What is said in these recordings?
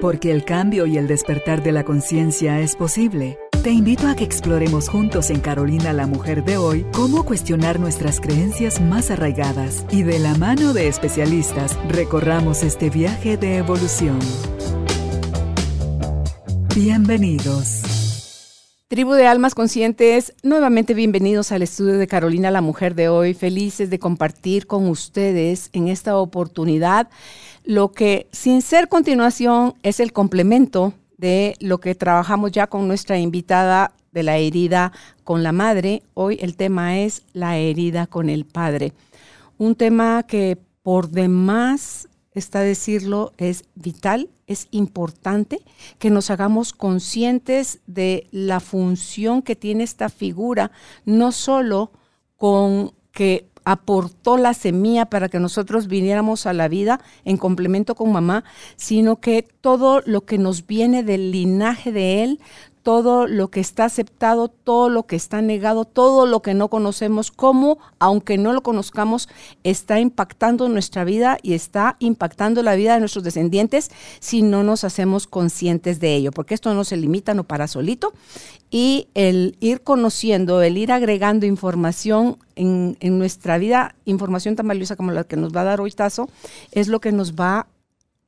Porque el cambio y el despertar de la conciencia es posible. Te invito a que exploremos juntos en Carolina la Mujer de hoy cómo cuestionar nuestras creencias más arraigadas y de la mano de especialistas recorramos este viaje de evolución. Bienvenidos. Tribu de Almas Conscientes, nuevamente bienvenidos al estudio de Carolina la Mujer de hoy. Felices de compartir con ustedes en esta oportunidad lo que sin ser continuación es el complemento de lo que trabajamos ya con nuestra invitada de la herida con la madre. Hoy el tema es la herida con el padre. Un tema que por demás está decirlo, es vital, es importante que nos hagamos conscientes de la función que tiene esta figura, no solo con que aportó la semilla para que nosotros viniéramos a la vida en complemento con mamá, sino que todo lo que nos viene del linaje de él, todo lo que está aceptado, todo lo que está negado, todo lo que no conocemos, cómo, aunque no lo conozcamos, está impactando nuestra vida y está impactando la vida de nuestros descendientes si no nos hacemos conscientes de ello, porque esto no se limita, no para solito. Y el ir conociendo, el ir agregando información en, en nuestra vida, información tan valiosa como la que nos va a dar hoy Tazo, es lo que nos va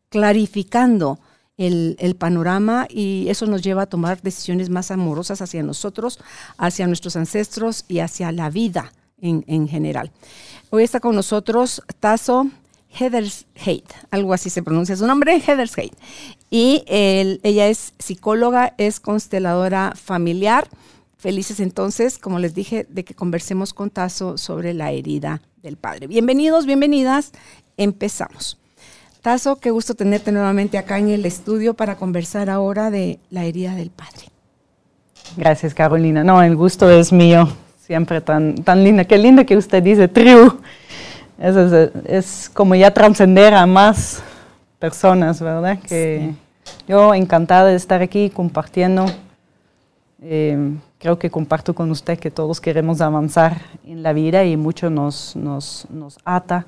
clarificando el, panorama y eso nos lleva a tomar decisiones más amorosas hacia nosotros, hacia nuestros ancestros y hacia la vida en, general. Hoy está con nosotros Tazo Heathershade, algo así se pronuncia su nombre, Heathershade. Y ella es psicóloga, es consteladora familiar. Felices entonces, como les dije, de que conversemos con Tazo sobre la herida del padre. Bienvenidos, bienvenidas. Empezamos. Tazo, qué gusto tenerte nuevamente acá en el estudio para conversar ahora de la herida del padre. Gracias, Carolina. No, el gusto es mío. Siempre tan, tan linda. Qué linda que usted dice, tribu. Es, es, como ya trascender a más personas, ¿verdad? Que yo encantada de estar aquí compartiendo. Eh, creo que comparto con usted que todos queremos avanzar en la vida y mucho nos, nos, nos ata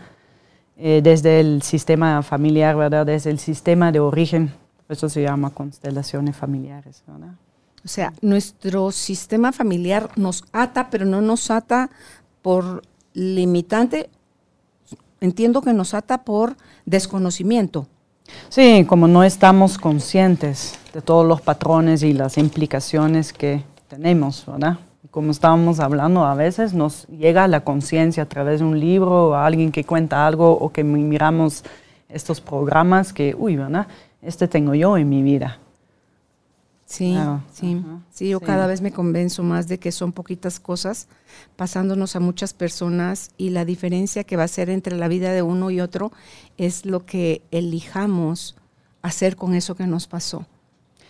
eh, desde el sistema familiar, ¿verdad? Desde el sistema de origen. Eso se llama constelaciones familiares, ¿verdad? O sea, nuestro sistema familiar nos ata, pero no nos ata por limitante. Entiendo que nos ata por desconocimiento. Sí, como no estamos conscientes de todos los patrones y las implicaciones que tenemos, ¿verdad? Como estábamos hablando, a veces nos llega a la conciencia a través de un libro o alguien que cuenta algo o que miramos estos programas que, uy, ¿verdad? Este tengo yo en mi vida. Sí, sí, sí, yo cada vez me convenzo más de que son poquitas cosas pasándonos a muchas personas y la diferencia que va a ser entre la vida de uno y otro es lo que elijamos hacer con eso que nos pasó.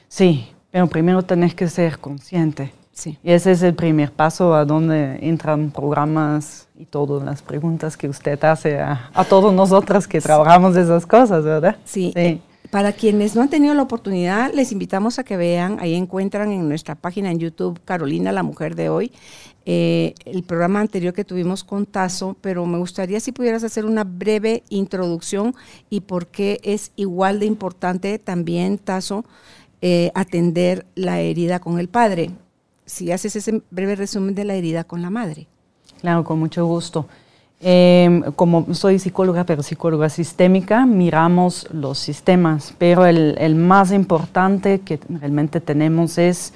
Sí, pero primero tenés que ser consciente y ese es el primer paso a donde entran programas y todas las preguntas que usted hace a, todos nosotros que trabajamos esas cosas, ¿verdad? Sí. Para quienes no han tenido la oportunidad, les invitamos a que vean, ahí encuentran en nuestra página en YouTube Carolina, la mujer de hoy, eh, el programa anterior que tuvimos con Tazo, pero me gustaría si pudieras hacer una breve introducción y por qué es igual de importante también, Tazo, eh, atender la herida con el padre si haces ese breve resumen de la herida con la madre. Claro, con mucho gusto. Em, como soy psicóloga, pero psicóloga sistémica, miramos los sistemas, pero el, más importante que realmente tenemos es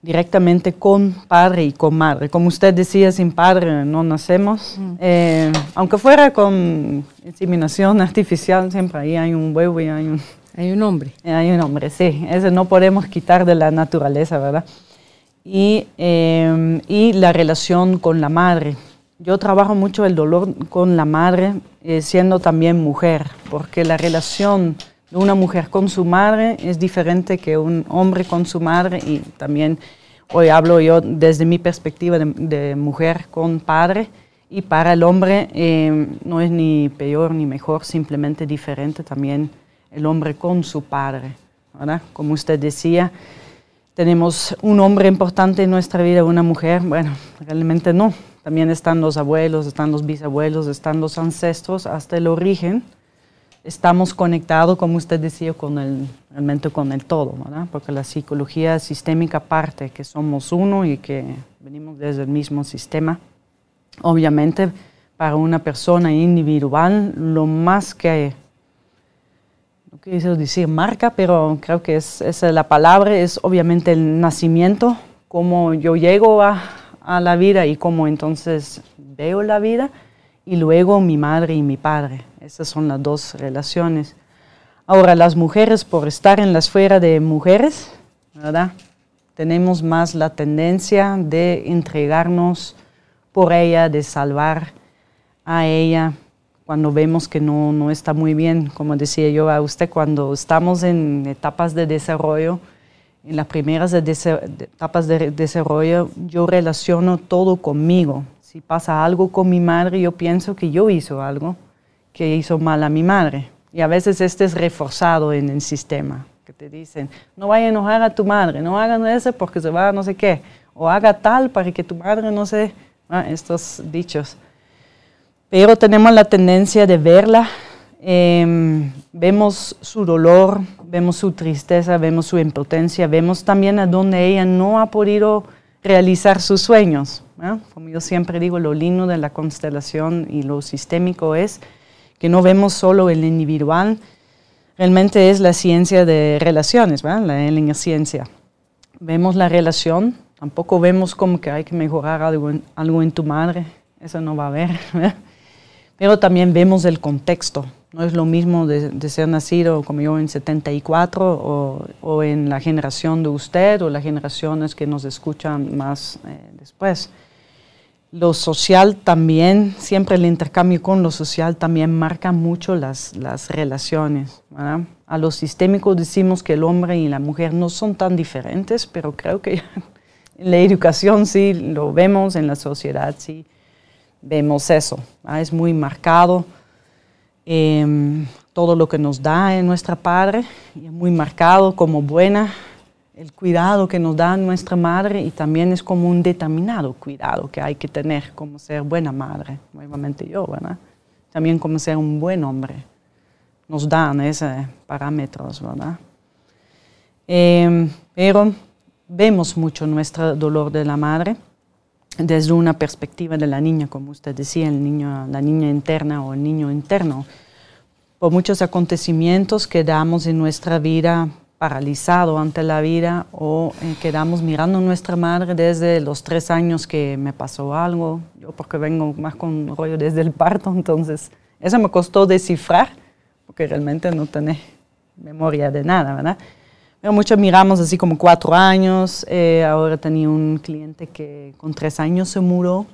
directamente con padre y con madre. Como usted decía, sin padre no nacemos. Eh, aunque fuera con inseminación artificial, siempre ahí hay un huevo y hay un... Hay un hombre. Hay un hombre, sí. Ese no podemos quitar de la naturaleza, ¿verdad? Y, em, y la relación con la madre. Yo trabajo mucho el dolor con la madre, eh, siendo también mujer, porque la relación de una mujer con su madre es diferente que un hombre con su madre y también hoy hablo yo desde mi perspectiva de, mujer con padre y para el hombre em, no es ni peor ni mejor, simplemente diferente también el hombre con su padre, ¿verdad? Como usted decía, tenemos un hombre importante en nuestra vida, una mujer, bueno, realmente no. También están los abuelos, están los bisabuelos, están los ancestros, hasta el origen estamos conectados, como usted decía, con el, realmente con el todo, ¿verdad? Porque la psicología sistémica parte que somos uno y que venimos desde el mismo sistema. Obviamente, para una persona individual, lo más que, no quiero decir marca, pero creo que es, es la palabra, es obviamente el nacimiento, cómo yo llego a, a la vida y cómo entonces veo la vida, y luego mi madre y mi padre. Esas son las dos relaciones. Ahora, las mujeres, por estar en la esfera de mujeres, ¿verdad? Tenemos más la tendencia de entregarnos por ella, de salvar a ella cuando vemos que no, no está muy bien. Como decía yo a usted, cuando estamos en etapas de desarrollo, en las primeras etapas de desarrollo, yo relaciono todo conmigo. Si pasa algo con mi madre, yo pienso que yo hizo algo que hizo mal a mi madre. Y a veces este es reforzado en el sistema, que te dicen, no vaya a enojar a tu madre, no hagan eso porque se va a no sé qué, o haga tal para que tu madre no se... Ah, estos dichos. Pero tenemos la tendencia de verla, em, vemos su dolor, vemos su tristeza, vemos su impotencia, vemos también a donde ella no ha podido realizar sus sueños. Como yo siempre digo, lo lindo de la constelación y lo sistémico es que no vemos solo el individual, realmente es la ciencia de relaciones, ¿verdad? la ciencia. Vemos la relación, tampoco vemos como que hay que mejorar algo en, algo en tu madre, eso no va a haber, pero también vemos el contexto. No es lo mismo de, ser nacido como yo en 74 o, o, en la generación de usted o las generaciones que nos escuchan más eh, después. Lo social también, siempre el intercambio con lo social también marca mucho las, las relaciones. A lo sistémico decimos que el hombre y la mujer no son tan diferentes, pero creo que en la educación sí lo vemos, en la sociedad sí vemos eso. Es muy marcado em, todo lo que nos da en nuestra padre, es muy marcado como buena el cuidado que nos da nuestra madre y también es como un determinado cuidado que hay que tener como ser buena madre, nuevamente yo, ¿verdad? También como ser un buen hombre. Nos dan esos parámetros, ¿verdad? Em, pero vemos mucho nuestro dolor de la madre desde una perspectiva de la niña, como usted decía, el niño, la niña interna o el niño interno, por muchos acontecimientos que damos en nuestra vida paralizado ante la vida o eh, quedamos mirando a nuestra madre desde los tres años que me pasó algo, yo porque vengo más con rollo desde el parto, entonces eso me costó descifrar, porque realmente no tenés memoria de nada, ¿verdad? Pero muchos miramos así como cuatro años, eh, ahora tenía un cliente que con tres años se murió,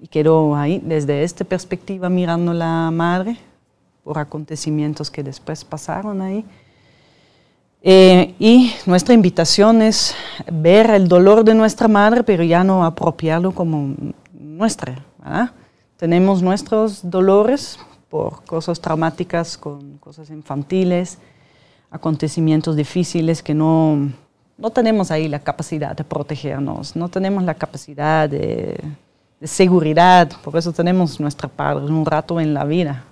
y quedó ahí desde esta perspectiva mirando la madre por acontecimientos que después pasaron ahí. Eh, y nuestra invitación es ver el dolor de nuestra madre, pero ya no apropiarlo como nuestra. Tenemos nuestros dolores por cosas traumáticas, con cosas infantiles, acontecimientos difíciles que no, no tenemos ahí la capacidad de protegernos, no tenemos la capacidad de, seguridad, por eso tenemos nuestra padre un rato en la vida.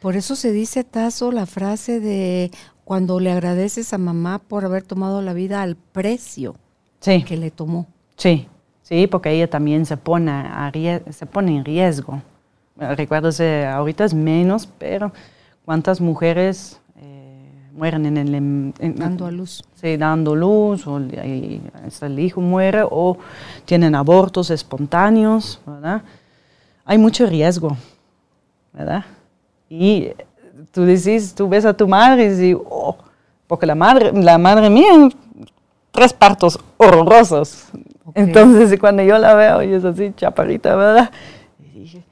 por eso se dice, Tazo, la frase de cuando le agradeces a mamá por haber tomado la vida al precio que le tomó. Sí, sí, porque ella también se pone, a se pone en riesgo. Recuérdese, ahorita es menos, pero ¿cuántas mujeres mueren en el... dando a luz. Sí, dando luz, o el hijo muere, o tienen abortos espontáneos, ¿verdad? Hay mucho riesgo, ¿verdad? Y tú dices, tú ves a tu madre y dices, oh, porque la madre, la madre mía, tres partos horrorosos. Entonces, cuando yo la veo, y es así, chaparita, ¿verdad? Y dije,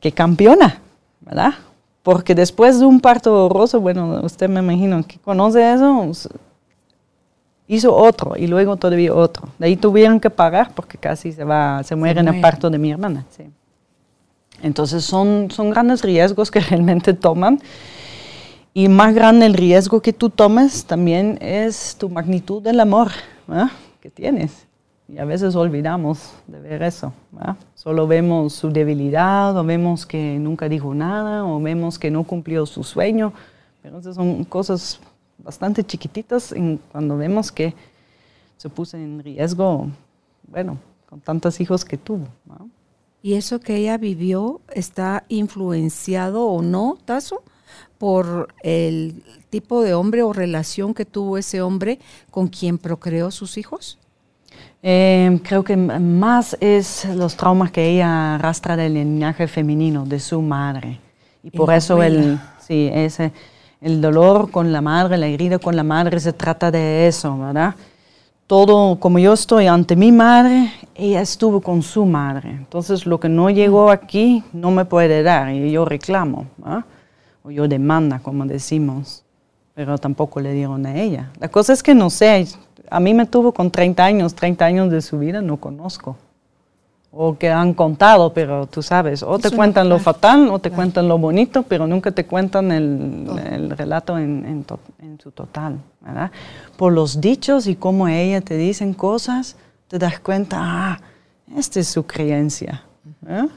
qué campeona, ¿verdad? Porque después de un parto horroroso, bueno, usted me imagino que conoce eso, hizo otro y luego todavía otro. De ahí tuvieron que pagar porque casi se va, se muere en el parto de mi hermana. Sí. Entonces son, son grandes riesgos que realmente toman. Y más grande el riesgo que tú tomes también es tu magnitud del amor que tienes. Y a veces olvidamos de ver eso. Solo vemos su debilidad, o vemos que nunca dijo nada, o vemos que no cumplió su sueño. Pero esas son cosas bastante chiquititas cuando vemos que se puso en riesgo, bueno, con tantos hijos que tuvo. ¿Y eso que ella vivió está influenciado o no, Tazo, por el tipo de hombre o relación que tuvo ese hombre con quien procreó sus hijos? Eh, creo que más es los traumas que ella arrastra del linaje femenino, de su madre. Y por eso el, sí, ese, el dolor con la madre, la herida con la madre, se trata de eso, ¿verdad? Todo, como yo estoy ante mi madre, ella estuvo con su madre. Entonces, lo que no llegó aquí no me puede dar y yo reclamo, o yo demanda, como decimos, pero tampoco le dieron a ella. La cosa es que no sé, a mí me tuvo con 30 años, 30 años de su vida no conozco. O que han contado, pero tú sabes, o te cuentan lo fatal o te cuentan lo bonito, pero nunca te cuentan el, relato en, su total. ¿verdad? Por los dichos y cómo ella te dicen cosas, te das cuenta, ah, esta es su creencia. ¿eh?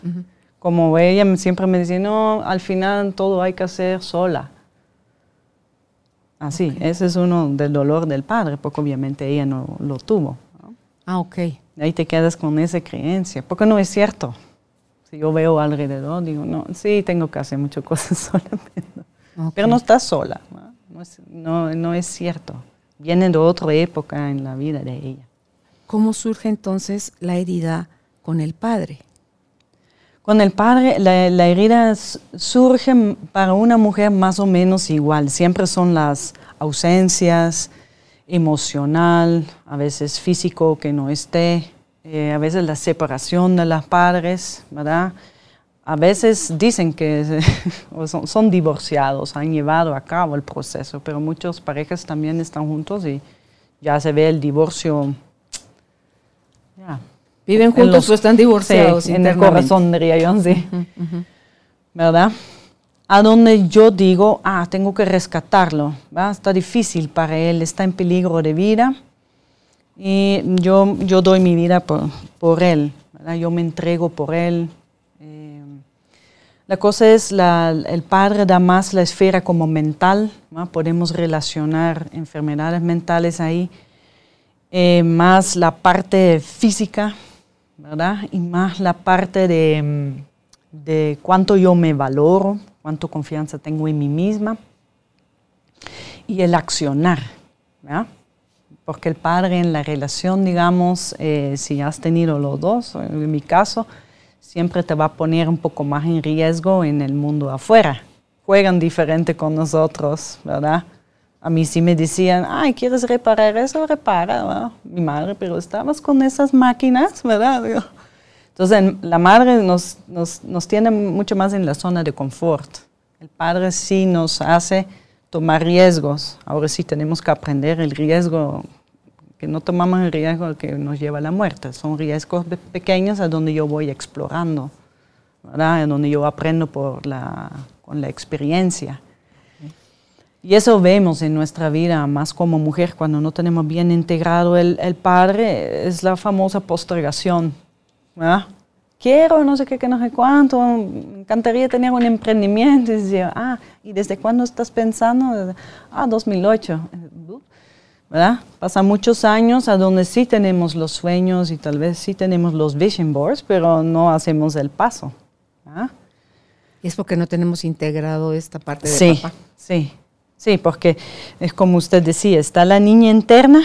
Como ella siempre me dice, no, al final todo hay que hacer sola. Así, ese es uno del dolor del padre, porque obviamente ella no lo tuvo. Ah, ok. Ahí te quedas con esa creencia, porque no es cierto. Si yo veo alrededor, digo, no, sí, tengo que hacer muchas cosas sola, pero, no estás sola. ¿no? No, es, cierto. Viene de otra época en la vida de ella. ¿Cómo surge entonces la herida con el padre? Con el padre, la, herida surge para una mujer más o menos igual. Siempre son las ausencias, emocional, a veces físico que no esté, eh, a veces la separación de los padres, ¿verdad? A veces dicen que son, divorciados, han llevado a cabo el proceso, pero muchas parejas también están juntos y ya se ve el divorcio. ¿Viven juntos o están divorciados? en el corazón, diría yo, sí. ¿Verdad? A donde yo digo, ah, tengo que rescatarlo, ¿va? está difícil para él, está en peligro de vida y yo, yo doy mi vida por, por él, ¿verdad? yo me entrego por él. Eh, la cosa es, la, el padre da más la esfera como mental, podemos relacionar enfermedades mentales ahí, eh, más la parte física, ¿verdad? Y más la parte de, de cuánto yo me valoro, cuánto confianza tengo en mí misma. Y el accionar, ¿verdad? Porque el padre en la relación, digamos, eh, si has tenido los dos, en mi caso, siempre te va a poner un poco más en riesgo en el mundo afuera. Juegan diferente con nosotros, ¿verdad? A mí sí me decían, ay, ¿quieres reparar eso? Repara, mi madre, pero estabas con esas máquinas, ¿verdad? entonces, la madre nos, nos, nos, tiene mucho más en la zona de confort. El padre sí nos hace tomar riesgos. Ahora sí tenemos que aprender el riesgo, que no tomamos el riesgo que nos lleva a la muerte. Son riesgos pequeños a donde yo voy explorando, ¿verdad? A donde yo aprendo por la, con la experiencia. Y eso vemos en nuestra vida, más como mujer, cuando no tenemos bien integrado el, el padre, es la famosa postergación. Quiero, no sé qué, que no sé cuánto, me encantaría tener un emprendimiento. Y decía, ah, ¿y desde cuándo estás pensando? Ah, 2008. ¿verdad? Pasan muchos años a donde sí tenemos los sueños y tal vez sí tenemos los vision boards, pero no hacemos el paso. Y es porque no tenemos integrado esta parte de sí, papá. Sí, Sí, porque es como usted decía, está la niña interna.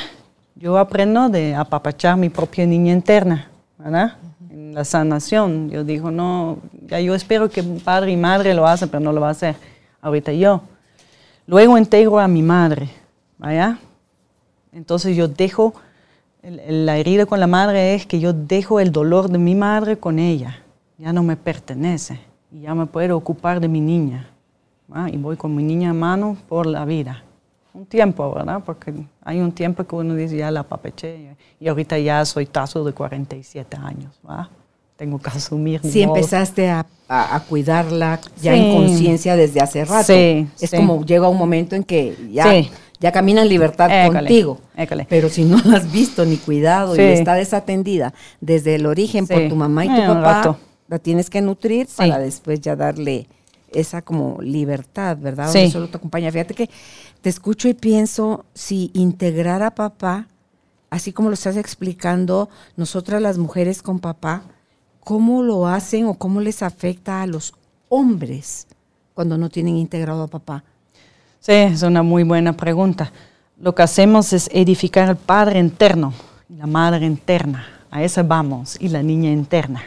Yo aprendo de apapachar mi propia niña interna, ¿verdad? En la sanación. Yo digo, no, ya yo espero que padre y madre lo hacen, pero no lo va a hacer. Ahorita yo. Luego integro a mi madre, ¿vaya? Entonces yo dejo, la herida con la madre es que yo dejo el dolor de mi madre con ella. Ya no me pertenece. Y ya me puedo ocupar de mi niña. ¿Ah? y voy con mi niña a mano por la vida. Un tiempo, ¿verdad? Porque hay un tiempo que uno dice, ya la papeché, y ahorita ya soy tazo de 47 años, ¿verdad? Tengo que asumir. Sí, empezaste a, a, cuidarla ya en conciencia desde hace rato. Sí, es como llega un momento en que ya, ya camina en libertad contigo. Pero si no la has visto ni cuidado y está desatendida desde el origen por tu mamá y tu papá, la tienes que nutrir para después ya darle esa como libertad, ¿verdad? Donde solo te acompaña. Fíjate que te escucho y pienso si integrar a papá, así como lo estás explicando, nosotras las mujeres con papá, ¿cómo lo hacen o cómo les afecta a los hombres cuando no tienen integrado a papá? Sí, es una muy buena pregunta. Lo que hacemos es edificar el padre interno y la madre interna. A esa vamos, y la niña interna.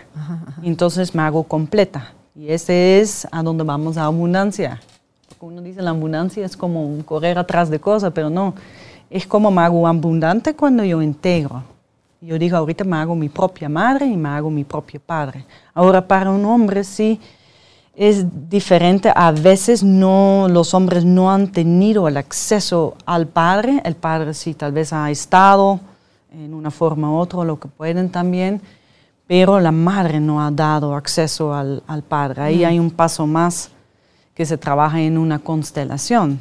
Entonces me hago completa. Y ese es a donde vamos a abundancia. Porque uno dice la abundancia es como correr atrás de cosas, pero no. Es como me hago abundante cuando yo integro. Yo digo, ahorita me hago mi propia madre y me hago mi propio padre. Ahora, para un hombre sí es diferente. A veces no, los hombres no han tenido el acceso al padre. El padre sí tal vez ha estado en una forma u otra, lo que pueden también pero la madre no ha dado acceso al, padre. Ahí hay un paso más que se trabaja en una constelación.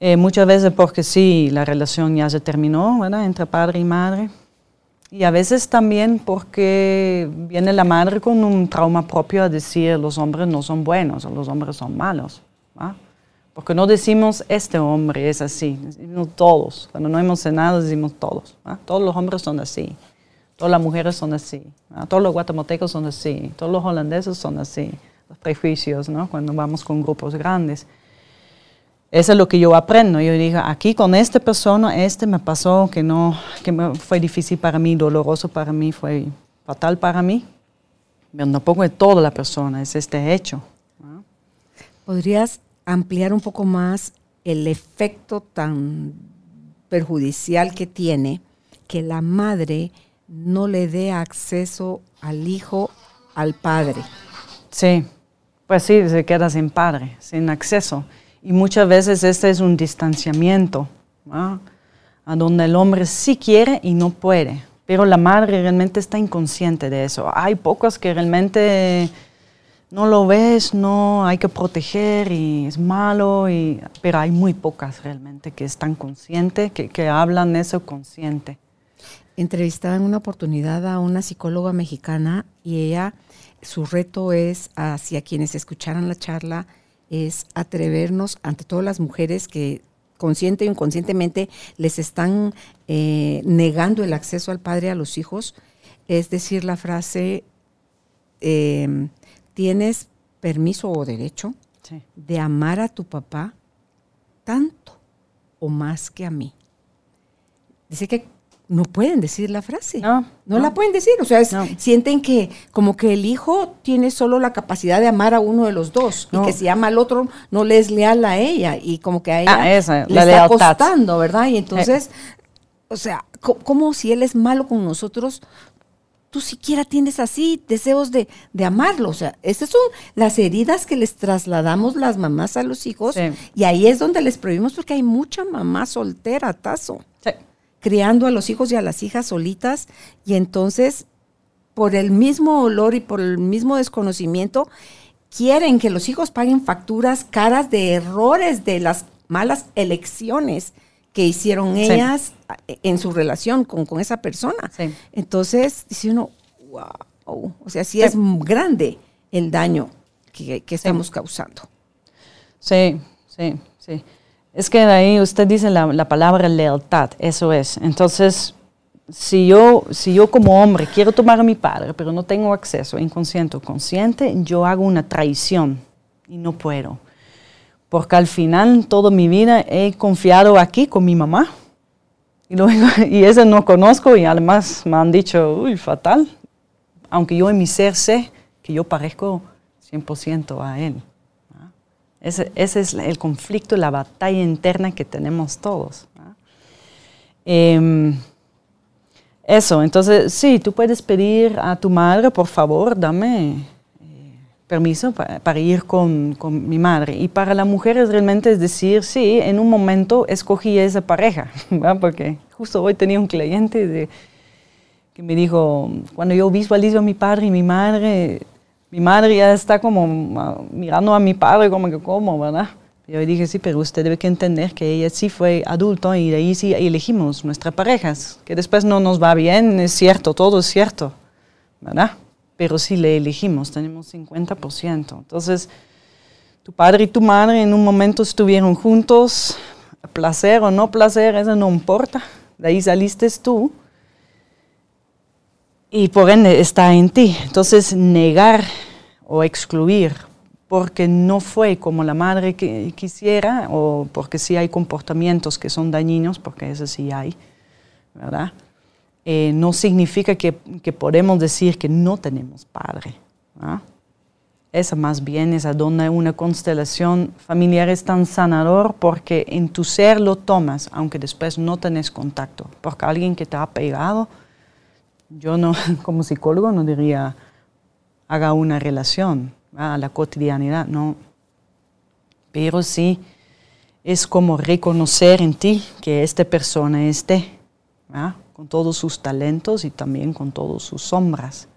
Eh, muchas veces porque sí, la relación ya se terminó entre padre y madre. Y a veces también porque viene la madre con un trauma propio a decir los hombres no son buenos o los hombres son malos. Porque no decimos este hombre es así, decimos todos. Cuando no hemos cenado decimos todos. Todos los hombres son así. Todas las mujeres son así, todos los guatemaltecos son así, todos los holandeses son así, los prejuicios, ¿no? Cuando vamos con grupos grandes. Eso es lo que yo aprendo. Yo digo, aquí con esta persona, este me pasó que no, que fue difícil para mí, doloroso para mí, fue fatal para mí. Pero tampoco es toda la persona, es este hecho. ¿Podrías ampliar un poco más el efecto tan perjudicial que tiene que la madre no le dé acceso al hijo al padre. Sí, pues sí, se queda sin padre, sin acceso. Y muchas veces este es un distanciamiento, a donde el hombre sí quiere y no puede, pero la madre realmente está inconsciente de eso. Hay pocas que realmente no lo ves, no hay que proteger y es malo, y, pero hay muy pocas realmente que están conscientes, que, que hablan eso consciente entrevistaba en una oportunidad a una psicóloga mexicana y ella, su reto es hacia quienes escucharan la charla, es atrevernos ante todas las mujeres que consciente o inconscientemente les están eh, negando el acceso al padre a los hijos, es decir, la frase, em, tienes permiso o derecho de amar a tu papá tanto o más que a mí. Dice que no pueden decir la frase. No, no, la pueden decir. O sea, sienten que como que el hijo tiene solo la capacidad de amar a uno de los dos y que si ama al otro no le es leal a ella y como que a ella ah, le está costando, ¿verdad? Y entonces, o sea, como si él es malo con nosotros, tú siquiera tienes así deseos de, amarlo. O sea, esas son las heridas que les trasladamos las mamás a los hijos y ahí es donde les prohibimos porque hay mucha mamá soltera, tazo. Sí criando a los hijos y a las hijas solitas y entonces por el mismo olor y por el mismo desconocimiento quieren que los hijos paguen facturas caras de errores de las malas elecciones que hicieron ellas en su relación con, esa persona. Entonces, dice uno, wow, o sea, sí, es grande el daño que, que estamos causando. Sí, sí, sí. Es que ahí usted dice la, palabra lealtad, eso es. Entonces, si yo, si yo como hombre quiero tomar a mi padre, pero no tengo acceso, inconsciente o consciente, yo hago una traición y no puedo. Porque al final, toda mi vida he confiado aquí con mi mamá. Y, luego, y no conozco y además me han dicho, uy, fatal. Aunque yo en mi ser sé que yo parezco 100% a él. Ese, es el conflicto, la batalla interna que tenemos todos. Em, eso, entonces, sí, tú puedes pedir a tu madre, por favor, dame eh, permiso para, ir con, mi madre. Y para la mujer realmente es decir, sí, en un momento escogí esa pareja, porque justo hoy tenía un cliente que me dijo, cuando yo visualizo a mi padre y mi madre, mi madre ya está como ah, mirando a mi padre como que, ¿cómo, verdad? Yo dije, sí, pero usted debe que entender que ella sí fue adulto y de ahí sí elegimos nuestras parejas. Que después no nos va bien, es cierto, todo es cierto, ¿verdad? Pero sí le elegimos, tenemos 50%. Entonces, tu padre y tu madre en un momento estuvieron juntos, placer o no placer, eso no importa. De ahí saliste tú. Y por ende está en ti. Entonces, negar o excluir porque no fue como la madre que quisiera o porque sí hay comportamientos que son dañinos, porque eso sí hay, ¿verdad? Eh, no significa que, que, podemos decir que no tenemos padre. Esa más bien es a donde una constelación familiar es tan sanador porque en tu ser lo tomas, aunque después no tenés contacto. Porque alguien que te ha pegado, yo no, como psicólogo no diría, haga una relación a la cotidianidad, no. Pero sí es como reconocer en ti que esta persona esté, con todos sus talentos y también con todas sus sombras.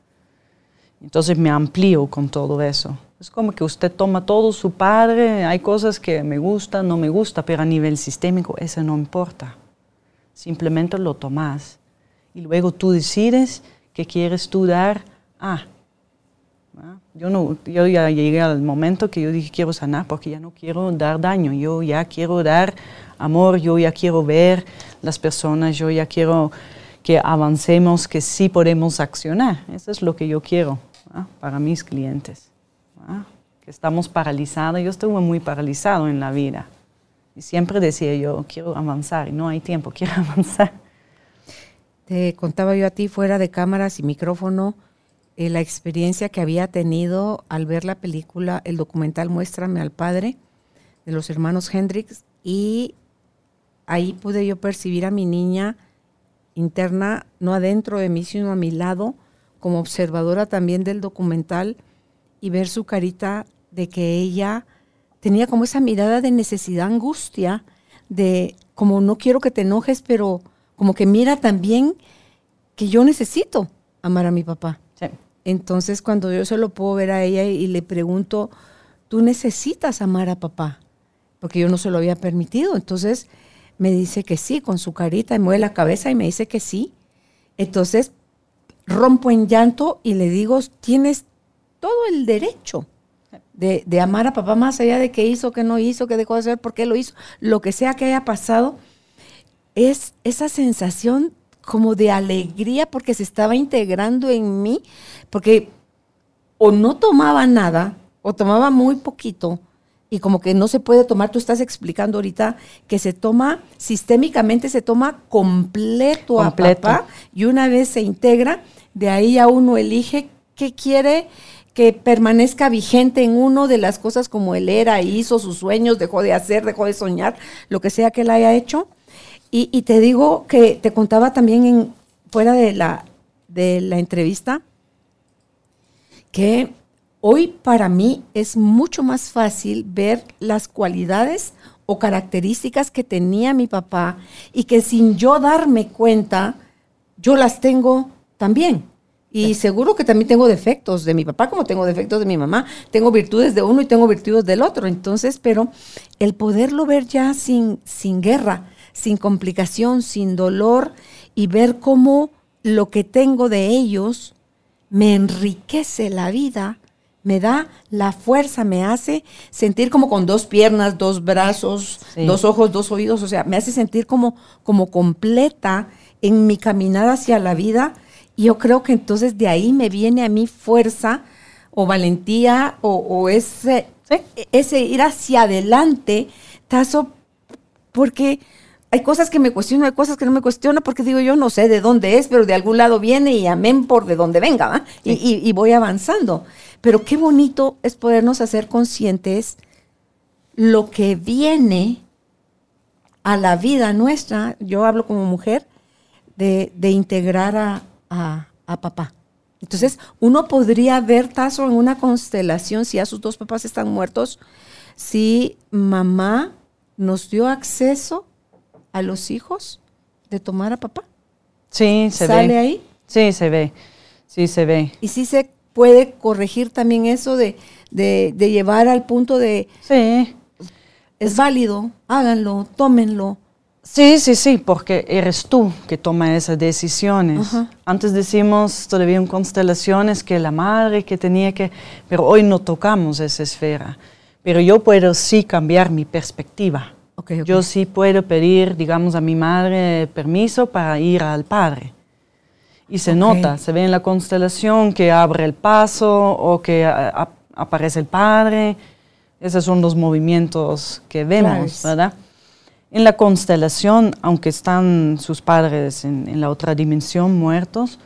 Entonces me amplío con todo eso. Es como que usted toma todo su padre, hay cosas que me gustan, no me gusta, pero a nivel sistémico eso no importa. Simplemente lo tomas y luego tú decides qué quieres tú dar. Ah, yo, no, yo ya llegué al momento que yo dije quiero sanar porque ya no quiero dar daño, yo ya quiero dar amor, yo ya quiero ver las personas, yo ya quiero que avancemos, que sí podemos accionar. Eso es lo que yo quiero para mis clientes. Que estamos paralizados, yo estuve muy paralizado en la vida. Y siempre decía yo, quiero avanzar y no hay tiempo, quiero avanzar. Te contaba yo a ti fuera de cámaras y micrófono eh, la experiencia que había tenido al ver la película, el documental Muéstrame al Padre de los hermanos Hendrix y ahí pude yo percibir a mi niña interna, no adentro de mí, sino a mi lado, como observadora también del documental y ver su carita de que ella tenía como esa mirada de necesidad, angustia, de como no quiero que te enojes, pero como que mira también que yo necesito amar a mi papá. Entonces, cuando yo se lo puedo ver a ella y le pregunto, tú necesitas amar a papá, porque yo no se lo había permitido. Entonces, me dice que sí, con su carita, y mueve la cabeza y me dice que sí. Entonces, rompo en llanto y le digo, tienes todo el derecho de, de, amar a papá más allá de qué hizo, qué no hizo, qué dejó de hacer, por qué lo hizo, lo que sea que haya pasado. Es esa sensación como de alegría porque se estaba integrando en mí, porque o no tomaba nada o tomaba muy poquito y como que no se puede tomar, tú estás explicando ahorita que se toma sistémicamente, se toma completo, a papá y una vez se integra, de ahí a uno elige qué quiere que permanezca vigente en uno de las cosas como él era, hizo sus sueños, dejó de hacer, dejó de soñar, lo que sea que él haya hecho y, te digo que te contaba también en, fuera de la, de la entrevista que hoy para mí es mucho más fácil ver las cualidades o características que tenía mi papá y que sin yo darme cuenta, yo las tengo también. Y seguro que también tengo defectos de mi papá, como tengo defectos de mi mamá. Tengo virtudes de uno y tengo virtudes del otro. Entonces, pero el poderlo ver ya sin, sin guerra, sin complicación, sin dolor y ver cómo lo que tengo de ellos me enriquece la vida, me da la fuerza, me hace sentir como con dos piernas, dos brazos, dos ojos, dos oídos, o sea, me hace sentir como, como completa en mi caminar hacia la vida. Y yo creo que entonces de ahí me viene a mí fuerza o valentía o, ese, ese ir hacia adelante, Tazo, porque hay cosas que me cuestiono, hay cosas que no me cuestiono, porque digo yo no sé de dónde es, pero de algún lado viene y amén por de donde venga, y, voy avanzando. Pero qué bonito es podernos hacer conscientes lo que viene a la vida nuestra, yo hablo como mujer, de, integrar a, a, papá. Entonces, uno podría ver Tazo en una constelación, si a sus dos papás están muertos, si mamá nos dio acceso a los hijos de tomar a papá. Sí, se ve. ¿Sale ahí? Sí, se ve. Sí, se ve. Y sí se puede corregir también eso de, de, llevar al punto de... Sí. es válido, háganlo, tómenlo. Sí, sí, sí, porque eres tú que toma esas decisiones. Antes decimos todavía en constelaciones que la madre que tenía que, pero hoy no tocamos esa esfera. Pero yo puedo sí cambiar mi perspectiva. Yo sí puedo pedir, digamos, a mi madre permiso para ir al padre. Y se nota, se ve en la constelación que abre el paso o que aparece el padre. Esos son los movimientos que vemos, ¿verdad? En la constelación, aunque están sus padres en, la otra dimensión muertos,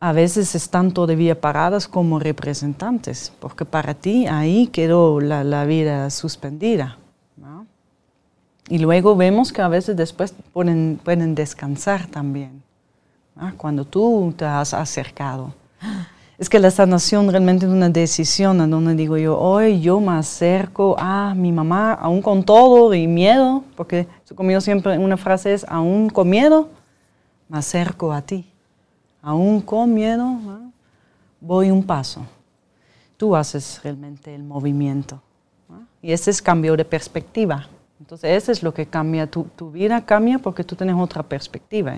a veces están todavía paradas como representantes, porque para ti ahí quedó la, vida suspendida. Y luego vemos que a veces después pueden, pueden descansar también, cuando tú te has acercado. Es que la sanación realmente es una decisión en donde digo yo, hoy yo me acerco a mi mamá, aún con todo y miedo, porque conmigo siempre una frase es, aún con miedo, me acerco a ti. Aún con miedo, voy un paso. Tú haces realmente el movimiento. Y ese es cambio de perspectiva. Entonces, eso es lo que cambia. Tu, tu vida cambia porque tú tienes otra perspectiva.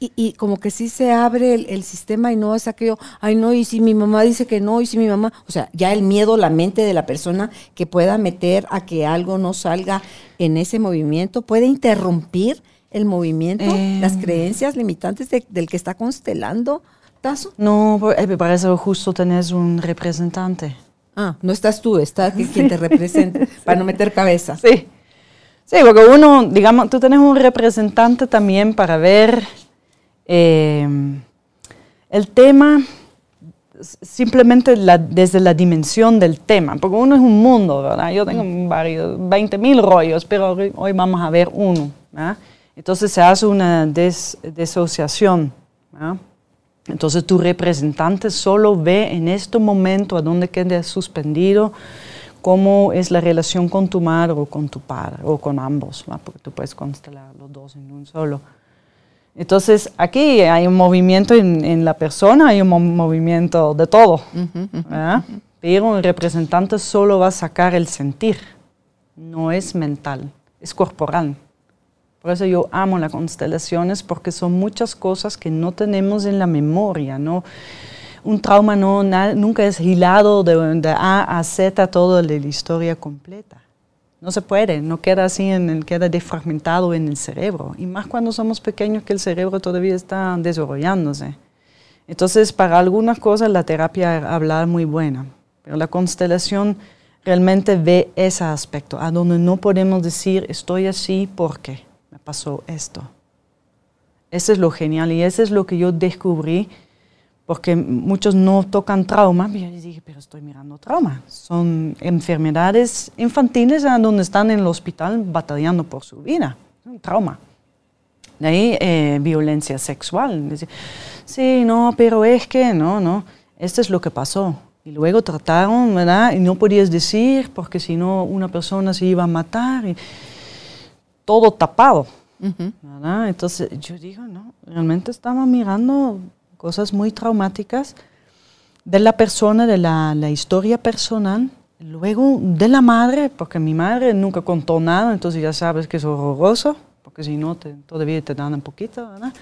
Y, como que sí se abre el, sistema y no es aquello, ay no, y si mi mamá dice que no, y si mi mamá, o sea, ya el miedo, la mente de la persona que pueda meter a que algo no salga en ese movimiento, puede interrumpir el movimiento, eh. las creencias limitantes del que está constelando, Tazo. No, eh, para eso justo tenés un representante. Ah, no estás tú, está quien te representa, para no meter cabeza. Sí. Sí, porque uno, digamos, tú tenés un representante también para ver eh, el tema, simplemente desde la dimensión del tema, porque uno es un mundo, ¿verdad? Yo tengo varios, 20 mil rollos, pero hoy vamos a ver uno. Entonces se hace una desociación. Entonces tu representante solo ve en este momento a dónde queda suspendido cómo es la relación con tu madre o con tu padre o con ambos, porque tú puedes constelar los dos en un solo. Entonces, aquí hay un movimiento en, la persona, hay un movimiento de todo. Pero el representante solo va a sacar el sentir, no es mental, es corporal. Por eso yo amo las constelaciones, porque son muchas cosas que no tenemos en la memoria. ¿no? Un trauma no, nunca es hilado de, de A a Z toda la historia completa. No se puede, no queda así, en queda defragmentado en el cerebro. Y más cuando somos pequeños que el cerebro todavía está desarrollándose. Entonces, para algunas cosas la terapia habla muy buena, pero la constelación realmente ve ese aspecto, a donde no podemos decir estoy así porque pasó esto. Eso es lo genial y eso es lo que yo descubrí porque muchos no tocan trauma. Y yo dije, pero estoy mirando trauma. Son enfermedades infantiles donde están en el hospital batallando por su vida. Un trauma. De ahí eh, violencia sexual. Sí, no, pero es que, no, no, esto es lo que pasó. Y luego trataron, ¿verdad? Y no podías decir porque si no una persona se iba a matar. Todo tapado. ¿verdad? Entonces yo digo, no, realmente estaba mirando cosas muy traumáticas de la persona, de la, historia personal, luego de la madre, porque mi madre nunca contó nada, entonces ya sabes que es horroroso, porque si no te, todavía te dan un poquito, ¿verdad?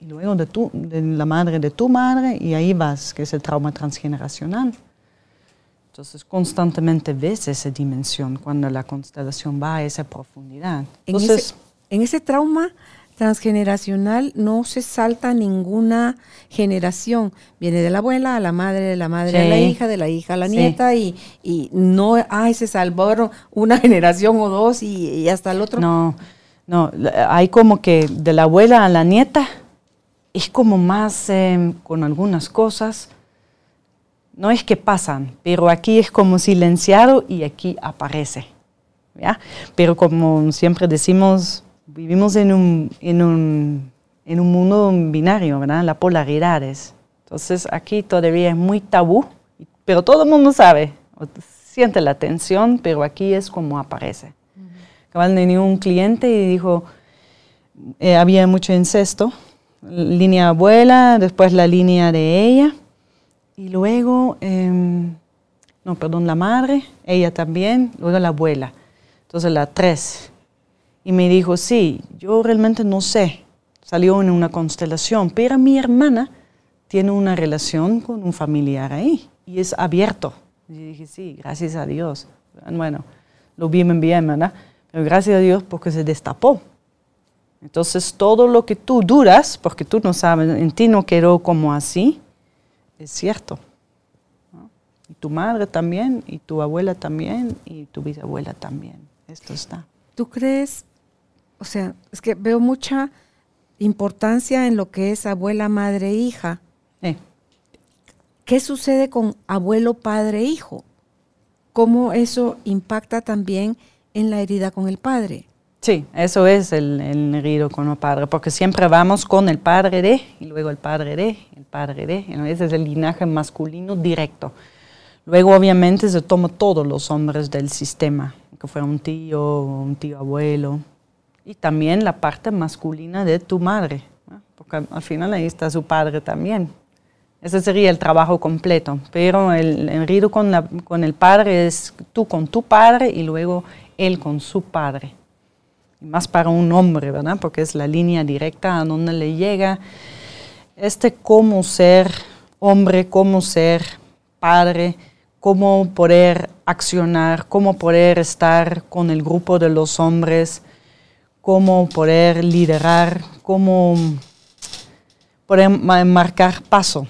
Y luego de, tu, de la madre de tu madre, y ahí vas, que es el trauma transgeneracional. Entonces constantemente ves esa dimensión cuando la constelación va a esa profundidad. Entonces, en ese trauma transgeneracional no se salta ninguna generación. Viene de la abuela a la madre, de la madre a la hija, de la hija a la nieta y, y, no, ay, se salvaron una generación o dos y, hasta el otro. No, no, hay como que de la abuela a la nieta es como más em, con algunas cosas. No es que pasan, pero aquí es como silenciado y aquí aparece. ¿ya? Pero como siempre decimos, vivimos en un, en un, en un mundo binario, ¿verdad? Las polaridades. Entonces aquí todavía es muy tabú, pero todo el mundo sabe, siente la tensión, pero aquí es como aparece. Cabal tenía un cliente y dijo, eh, había mucho incesto, línea abuela, después la línea de ella, y luego, em, no, perdón, la madre, ella también, luego la abuela. Entonces la tres. Y me dijo, sí, yo realmente no sé. Salió en una constelación, pero mi hermana tiene una relación con un familiar ahí y es abierto. Y dije, sí, gracias a Dios. Bueno, lo vi bien, ¿verdad? Pero gracias a Dios porque se destapó. Entonces todo lo que tú duras, porque tú no sabes, en ti no quedó como así, es cierto. Y tu madre también, y tu abuela también, y tu bisabuela también. Esto está. ¿Tú crees? O sea, es que veo mucha importancia en lo que es abuela, madre, hija. ¿Qué sucede con abuelo, padre, hijo? ¿Cómo eso impacta también en la herida con el padre? Sí, eso es el, el herido con el padre, porque siempre vamos con el padre de, y luego el padre de, el padre de, ese es el linaje masculino directo. Luego obviamente se toma todos los hombres del sistema, que fuera un tío, un tío abuelo, y también la parte masculina de tu madre, porque al final ahí está su padre también. Ese sería el trabajo completo, pero el herido con, la, con el padre es tú con tu padre y luego él con su padre más para un hombre, ¿verdad? Porque es la línea directa a donde le llega este cómo ser hombre, cómo ser padre, cómo poder accionar, cómo poder estar con el grupo de los hombres, cómo poder liderar, cómo poder marcar paso.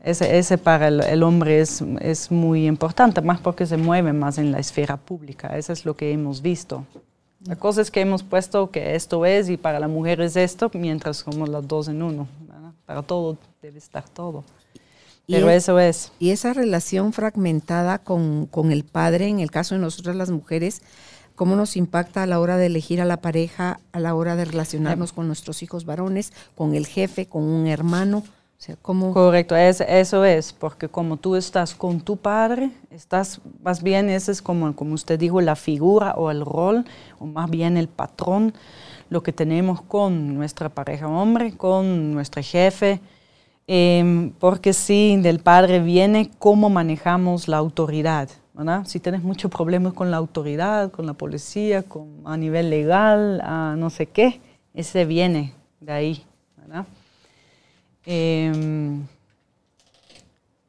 Ese, ese, para el, hombre es, es, muy importante, más porque se mueve más en la esfera pública. Eso es lo que hemos visto. La cosa es que hemos puesto que esto es y para la mujer es esto, mientras somos las dos en uno. Para todo debe estar todo. Pero eso es. Y esa relación fragmentada con, el padre, en el caso de nosotras las mujeres, ¿cómo nos impacta a la hora de elegir a la pareja, a la hora de relacionarnos con nuestros hijos varones, con el jefe, con un hermano? Correcto, eso es, porque como tú estás con tu padre, estás, más bien ese es como, como usted dijo, la figura o el rol, o más bien el patrón, lo que tenemos con nuestra pareja hombre, con nuestro jefe, em, porque si del padre viene cómo manejamos la autoridad, ¿verdad? Si tienes muchos problemas con la autoridad, con la policía, con, a nivel legal, no sé qué, ese viene de ahí, ¿verdad? Em,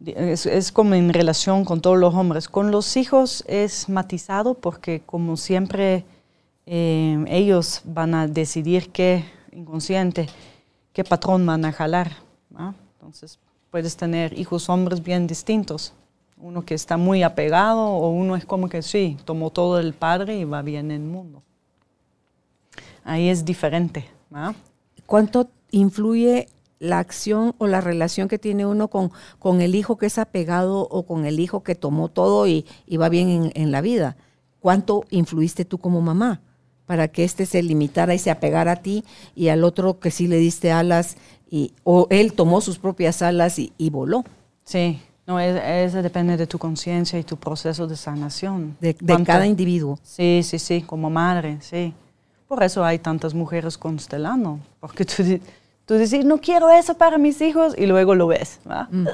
es, como en relación con todos los hombres. Con los hijos es matizado porque como siempre em, ellos van a decidir qué inconsciente, qué patrón van a jalar. Entonces puedes tener hijos hombres bien distintos. Uno que está muy apegado o uno es como que sí, tomó todo el padre y va bien en el mundo. Ahí es diferente. ¿Cuánto influye la acción o la relación que tiene uno con, con el hijo que es apegado o con el hijo que tomó todo y, va bien en, la vida. ¿Cuánto influiste tú como mamá para que éste se limitara y se apegara a ti y al otro que sí le diste alas y, o él tomó sus propias alas y, voló? Sí, no, eso depende de tu conciencia y tu proceso de sanación. De, de cada individuo. Sí, sí, sí, como madre, sí. Por eso hay tantas mujeres constelando, porque tú Tú dices, no quiero eso para mis hijos y luego lo ves. Mm.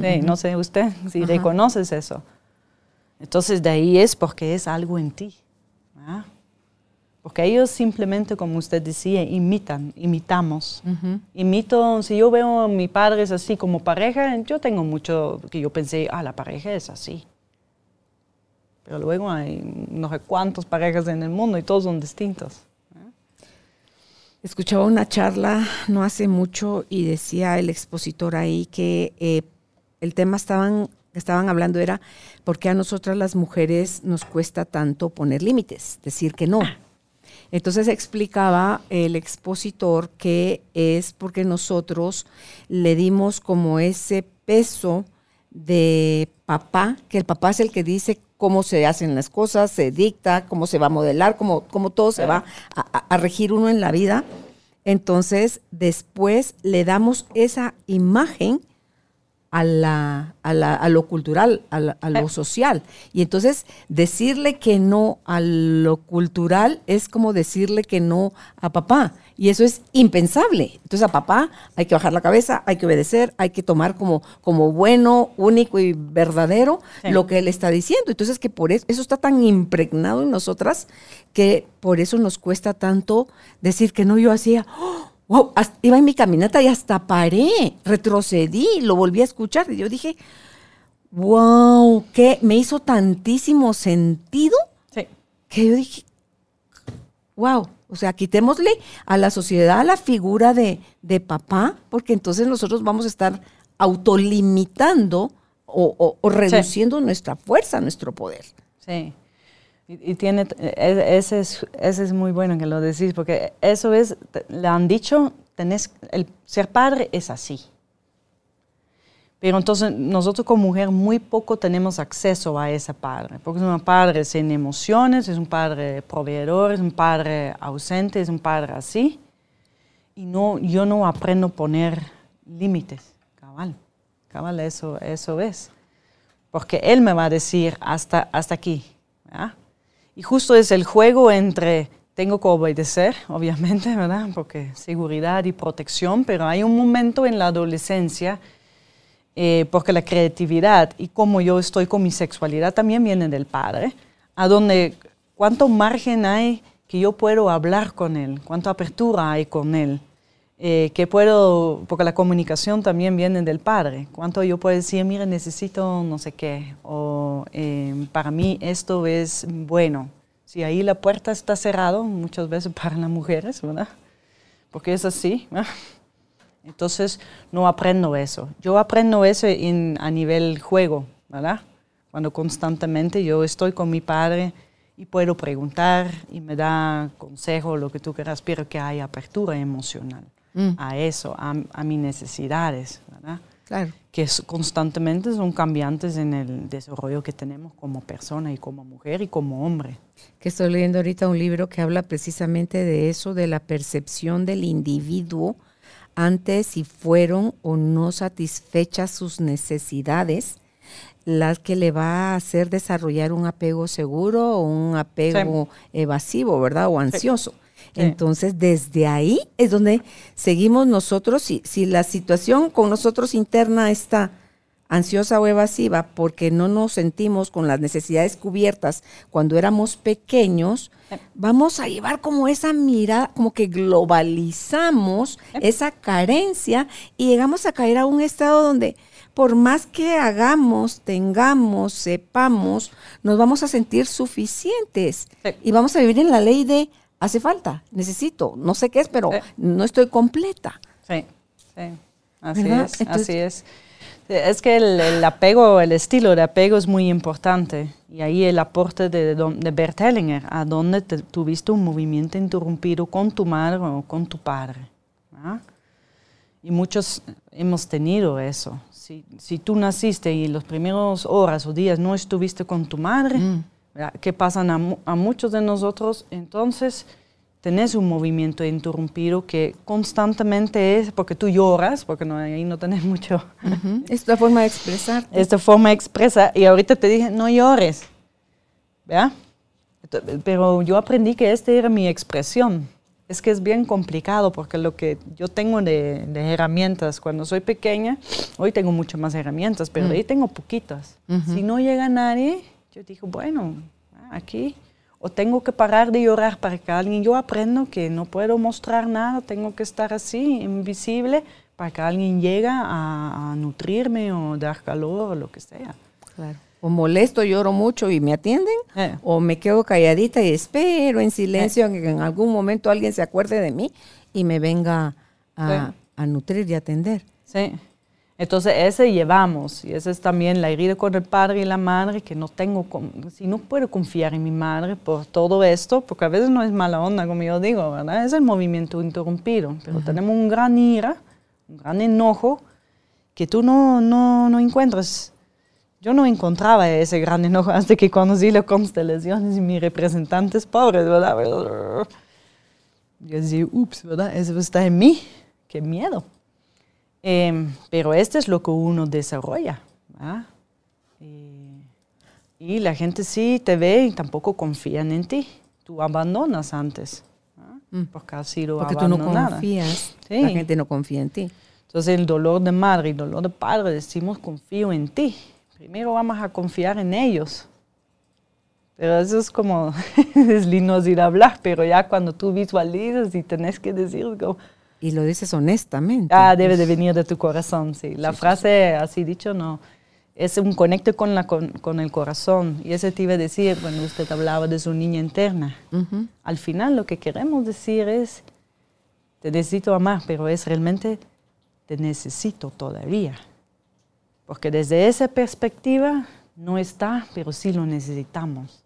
sí, no sé usted si reconoces eso. Entonces de ahí es porque es algo en ti. Porque ellos simplemente, como usted decía, imitan, imitamos. Imito, si yo veo a mi padre es así como pareja, yo tengo mucho que yo pensé, ah, la pareja es así. Pero luego hay no sé cuántas parejas en el mundo y todos son distintos. Escuchaba una charla no hace mucho y decía el expositor ahí que eh, el tema estaban, estaban hablando era por qué a nosotras las mujeres nos cuesta tanto poner límites, decir que no. Entonces explicaba el expositor que es porque nosotros le dimos como ese peso de papá, que el papá es el que dice cómo se hacen las cosas, se dicta, cómo se va a modelar, cómo, cómo todo se va a, regir uno en la vida. Entonces, después le damos esa imagen a, la, a, lo cultural, a, lo eh. social. Y entonces, decirle que no a lo cultural es como decirle que no a papá. Y eso es impensable. Entonces a papá hay que bajar la cabeza, hay que obedecer, hay que tomar como, como bueno, único y verdadero lo que él está diciendo. Entonces que por eso, eso está tan impregnado en nosotras que por eso nos cuesta tanto decir que no, yo hacía, wow, iba en mi caminata y hasta paré, retrocedí, lo volví a escuchar y yo dije, wow, que me hizo tantísimo sentido que yo dije, wow, o sea, quitémosle a la sociedad la figura de, papá, porque entonces nosotros vamos a estar autolimitando o, reduciendo nuestra fuerza, nuestro poder. Sí. Y, tiene, e, ese es, ese es muy bueno que lo decís, porque eso es, le han dicho, tenés, el ser padre es así. Pero entonces nosotros como mujer muy poco tenemos acceso a ese padre, porque es un padre sin emociones, es un padre proveedor, es un padre ausente, es un padre así. Y no, yo no aprendo a poner límites, cabal, cabal, eso, eso es. Porque él me va a decir hasta, hasta aquí. Y justo es el juego entre, tengo que obedecer, obviamente, ¿verdad? Porque seguridad y protección, pero hay un momento en la adolescencia eh, porque la creatividad y cómo yo estoy con mi sexualidad también viene del padre, a donde cuánto margen hay que yo puedo hablar con él, cuánta apertura hay con él, eh, que puedo, porque la comunicación también viene del padre, cuánto yo puedo decir, mire, necesito no sé qué, o eh, para mí esto es bueno. Si ahí la puerta está cerrada, muchas veces para las mujeres, ¿verdad? Porque es así. Entonces, no aprendo eso. Yo aprendo eso a nivel juego, ¿verdad? Cuando constantemente yo estoy con mi padre y puedo preguntar y me da consejo, lo que tú quieras, pero que hay apertura emocional mm. a eso, a, mis necesidades, ¿verdad? Claro. Que constantemente son cambiantes en el desarrollo que tenemos como persona y como mujer y como hombre. Que estoy leyendo ahorita un libro que habla precisamente de eso, de la percepción del individuo antes si fueron o no satisfechas sus necesidades, las que le va a hacer desarrollar un apego seguro o un apego evasivo, ¿verdad? O ansioso. Entonces, desde ahí es donde seguimos nosotros, si, si la situación con nosotros interna está ansiosa o evasiva porque no nos sentimos con las necesidades cubiertas cuando éramos pequeños, vamos a llevar como esa mirada, como que globalizamos esa carencia y llegamos a caer a un estado donde por más que hagamos, tengamos, sepamos, nos vamos a sentir suficientes y vamos a vivir en la ley de hace falta, necesito, no sé qué es, pero no estoy completa. Sí, sí, así es, así es. Es que el, apego, el estilo de apego es muy importante. Y ahí el aporte de, de Bert Hellinger, a donde tuviste un movimiento interrumpido con tu madre o con tu padre. Y muchos hemos tenido eso. Si, si, tú naciste y los primeros horas o días no estuviste con tu madre, mm. ¿qué pasa a, a muchos de nosotros? Entonces tenés un movimiento interrumpido que constantemente es, porque tú lloras, porque no, ahí no tenés mucho. Es la forma de expresar. Esta forma de expresar, y ahorita te dije, no llores, ¿verdad? Pero yo aprendí que esta era mi expresión. Es que es bien complicado porque lo que yo tengo de, herramientas cuando soy pequeña, hoy tengo muchas más herramientas, pero ahí tengo poquitas. Si no llega nadie, yo digo, bueno, aquí o tengo que parar de llorar para que alguien, yo aprendo que no puedo mostrar nada, tengo que estar así, invisible, para que alguien llegue a, nutrirme o dar calor o lo que sea. Claro. O molesto, lloro mucho y me atienden, eh. o me quedo calladita y espero en silencio que en algún momento alguien se acuerde de mí y me venga a, a nutrir y atender. Sí. Entonces ese llevamos y esa es también la herida con el padre y la madre que no tengo, si no puedo confiar en mi madre por todo esto, porque a veces no es mala onda como yo digo, ¿verdad? Es el movimiento interrumpido, pero tenemos un gran ira, un gran enojo que tú no, no, no encuentras. Yo no encontraba ese gran enojo hasta que conocí las constelaciones y mis representantes pobres, ¿verdad? Yo decía, ups, ¿verdad? Eso está en mí, qué miedo. Em, pero este es lo que uno desarrolla. Y, la gente sí te ve y tampoco confían en ti. Tú abandonas antes. mm. porque ha sido Porque tú no confías, la gente no confía en ti. Entonces el dolor de madre y el dolor de padre decimos confío en ti. Primero vamos a confiar en ellos. Pero eso es como, es lindo decir hablar, pero ya cuando tú visualizas y tenés que decir y lo dices honestamente. Ah, debe de venir de tu corazón, sí. La frase así dicho no, es un conecte con, la, con, el corazón. Y eso te iba a decir cuando usted hablaba de su niña interna. Al final lo que queremos decir es, te necesito amar, pero es realmente, te necesito todavía. Porque desde esa perspectiva no está, pero sí lo necesitamos.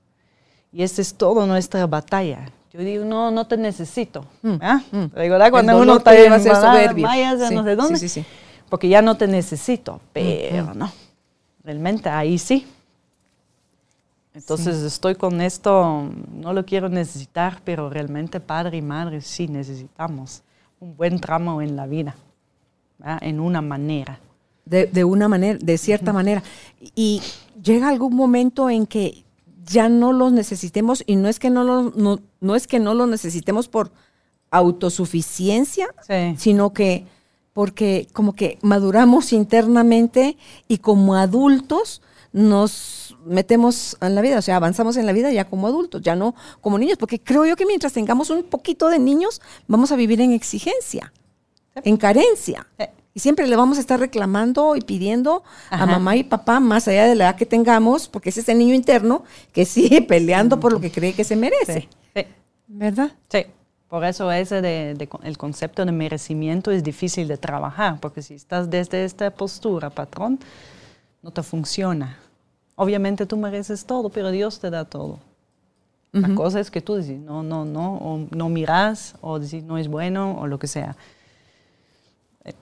Y esa es toda nuestra batalla. Yo digo, no, no te necesito. Mm, ¿ah? mm. Cuando uno está en soberbia. no sé dónde. Sí, sí, porque ya no te necesito. Pero no, realmente ahí sí. Entonces estoy con esto, no lo quiero necesitar, pero realmente padre y madre sí necesitamos un buen tramo en la vida, en una manera. De, de, una manera, de cierta manera. Y llega algún momento en que ya no los necesitemos y no es que no los, no, es que no los necesitemos por autosuficiencia, sino que porque como que maduramos internamente y como adultos nos metemos en la vida, o sea, avanzamos en la vida ya como adultos, ya no como niños, porque creo yo que mientras tengamos un poquito de niños, vamos a vivir en exigencia, en carencia. Y siempre le vamos a estar reclamando y pidiendo a mamá y papá, más allá de la edad que tengamos, porque es ese niño interno que sigue peleando por lo que cree que se merece. Sí, ¿Verdad? Sí. Por eso ese de, el concepto de merecimiento es difícil de trabajar, porque si estás desde esta postura, patrón, no te funciona. Obviamente tú mereces todo, pero Dios te da todo. La cosa es que tú dices, no, no, no, o no miras, o dices, no es bueno, o lo que sea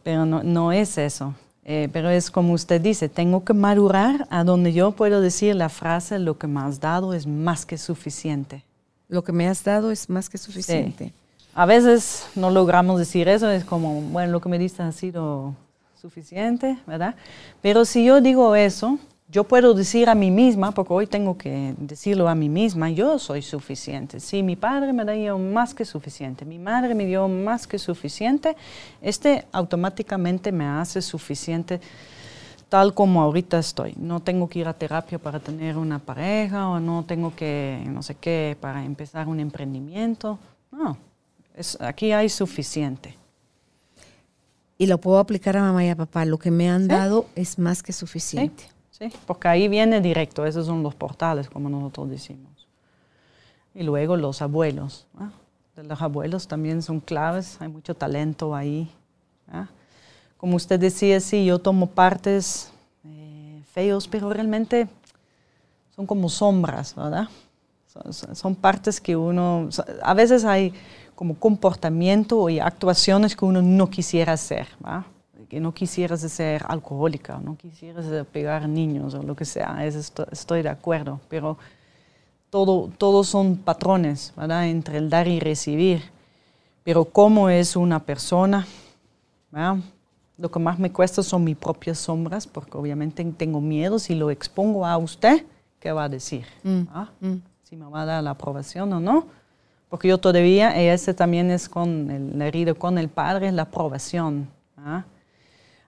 pero no, es eso. Eh, pero es como usted dice, tengo que madurar a donde yo puedo decir la frase, lo que me has dado es más que suficiente. Lo que me has dado es más que suficiente. A veces no logramos decir eso, es como, bueno, lo que me diste ha sido suficiente, ¿verdad? Pero si yo digo eso, yo puedo decir a mí misma, porque hoy tengo que decirlo a mí misma, yo soy suficiente. Si mi padre me dio más que suficiente, mi madre me dio más que suficiente, este automáticamente me hace suficiente tal como ahorita estoy. No tengo que ir a terapia para tener una pareja o no tengo que, no sé qué, para empezar un emprendimiento. No, es, aquí hay suficiente. Y lo puedo aplicar a mamá y a papá. Lo que me han dado es más que suficiente. ¿sí? Porque ahí viene directo, esos son los portales, como nosotros decimos. Y luego los abuelos. Los abuelos también son claves, hay mucho talento ahí. Como usted decía, sí, yo tomo partes eh, feos, pero realmente son como sombras, ¿verdad? Son, son, partes que uno, a veces hay como comportamiento y actuaciones que uno no quisiera hacer, ¿verdad? Que no quisieras ser alcohólica, no quisieras pegar niños o lo que sea, estoy de acuerdo, pero todo, todos son patrones, ¿verdad? Entre el dar y recibir. Pero cómo es una persona, lo que más me cuesta son mis propias sombras, porque obviamente tengo miedo si lo expongo a usted, ¿qué va a decir? Mm, mm. Si me va a dar la aprobación o no. Porque yo todavía, y ese también es con el herido con el padre, la aprobación. ¿ah?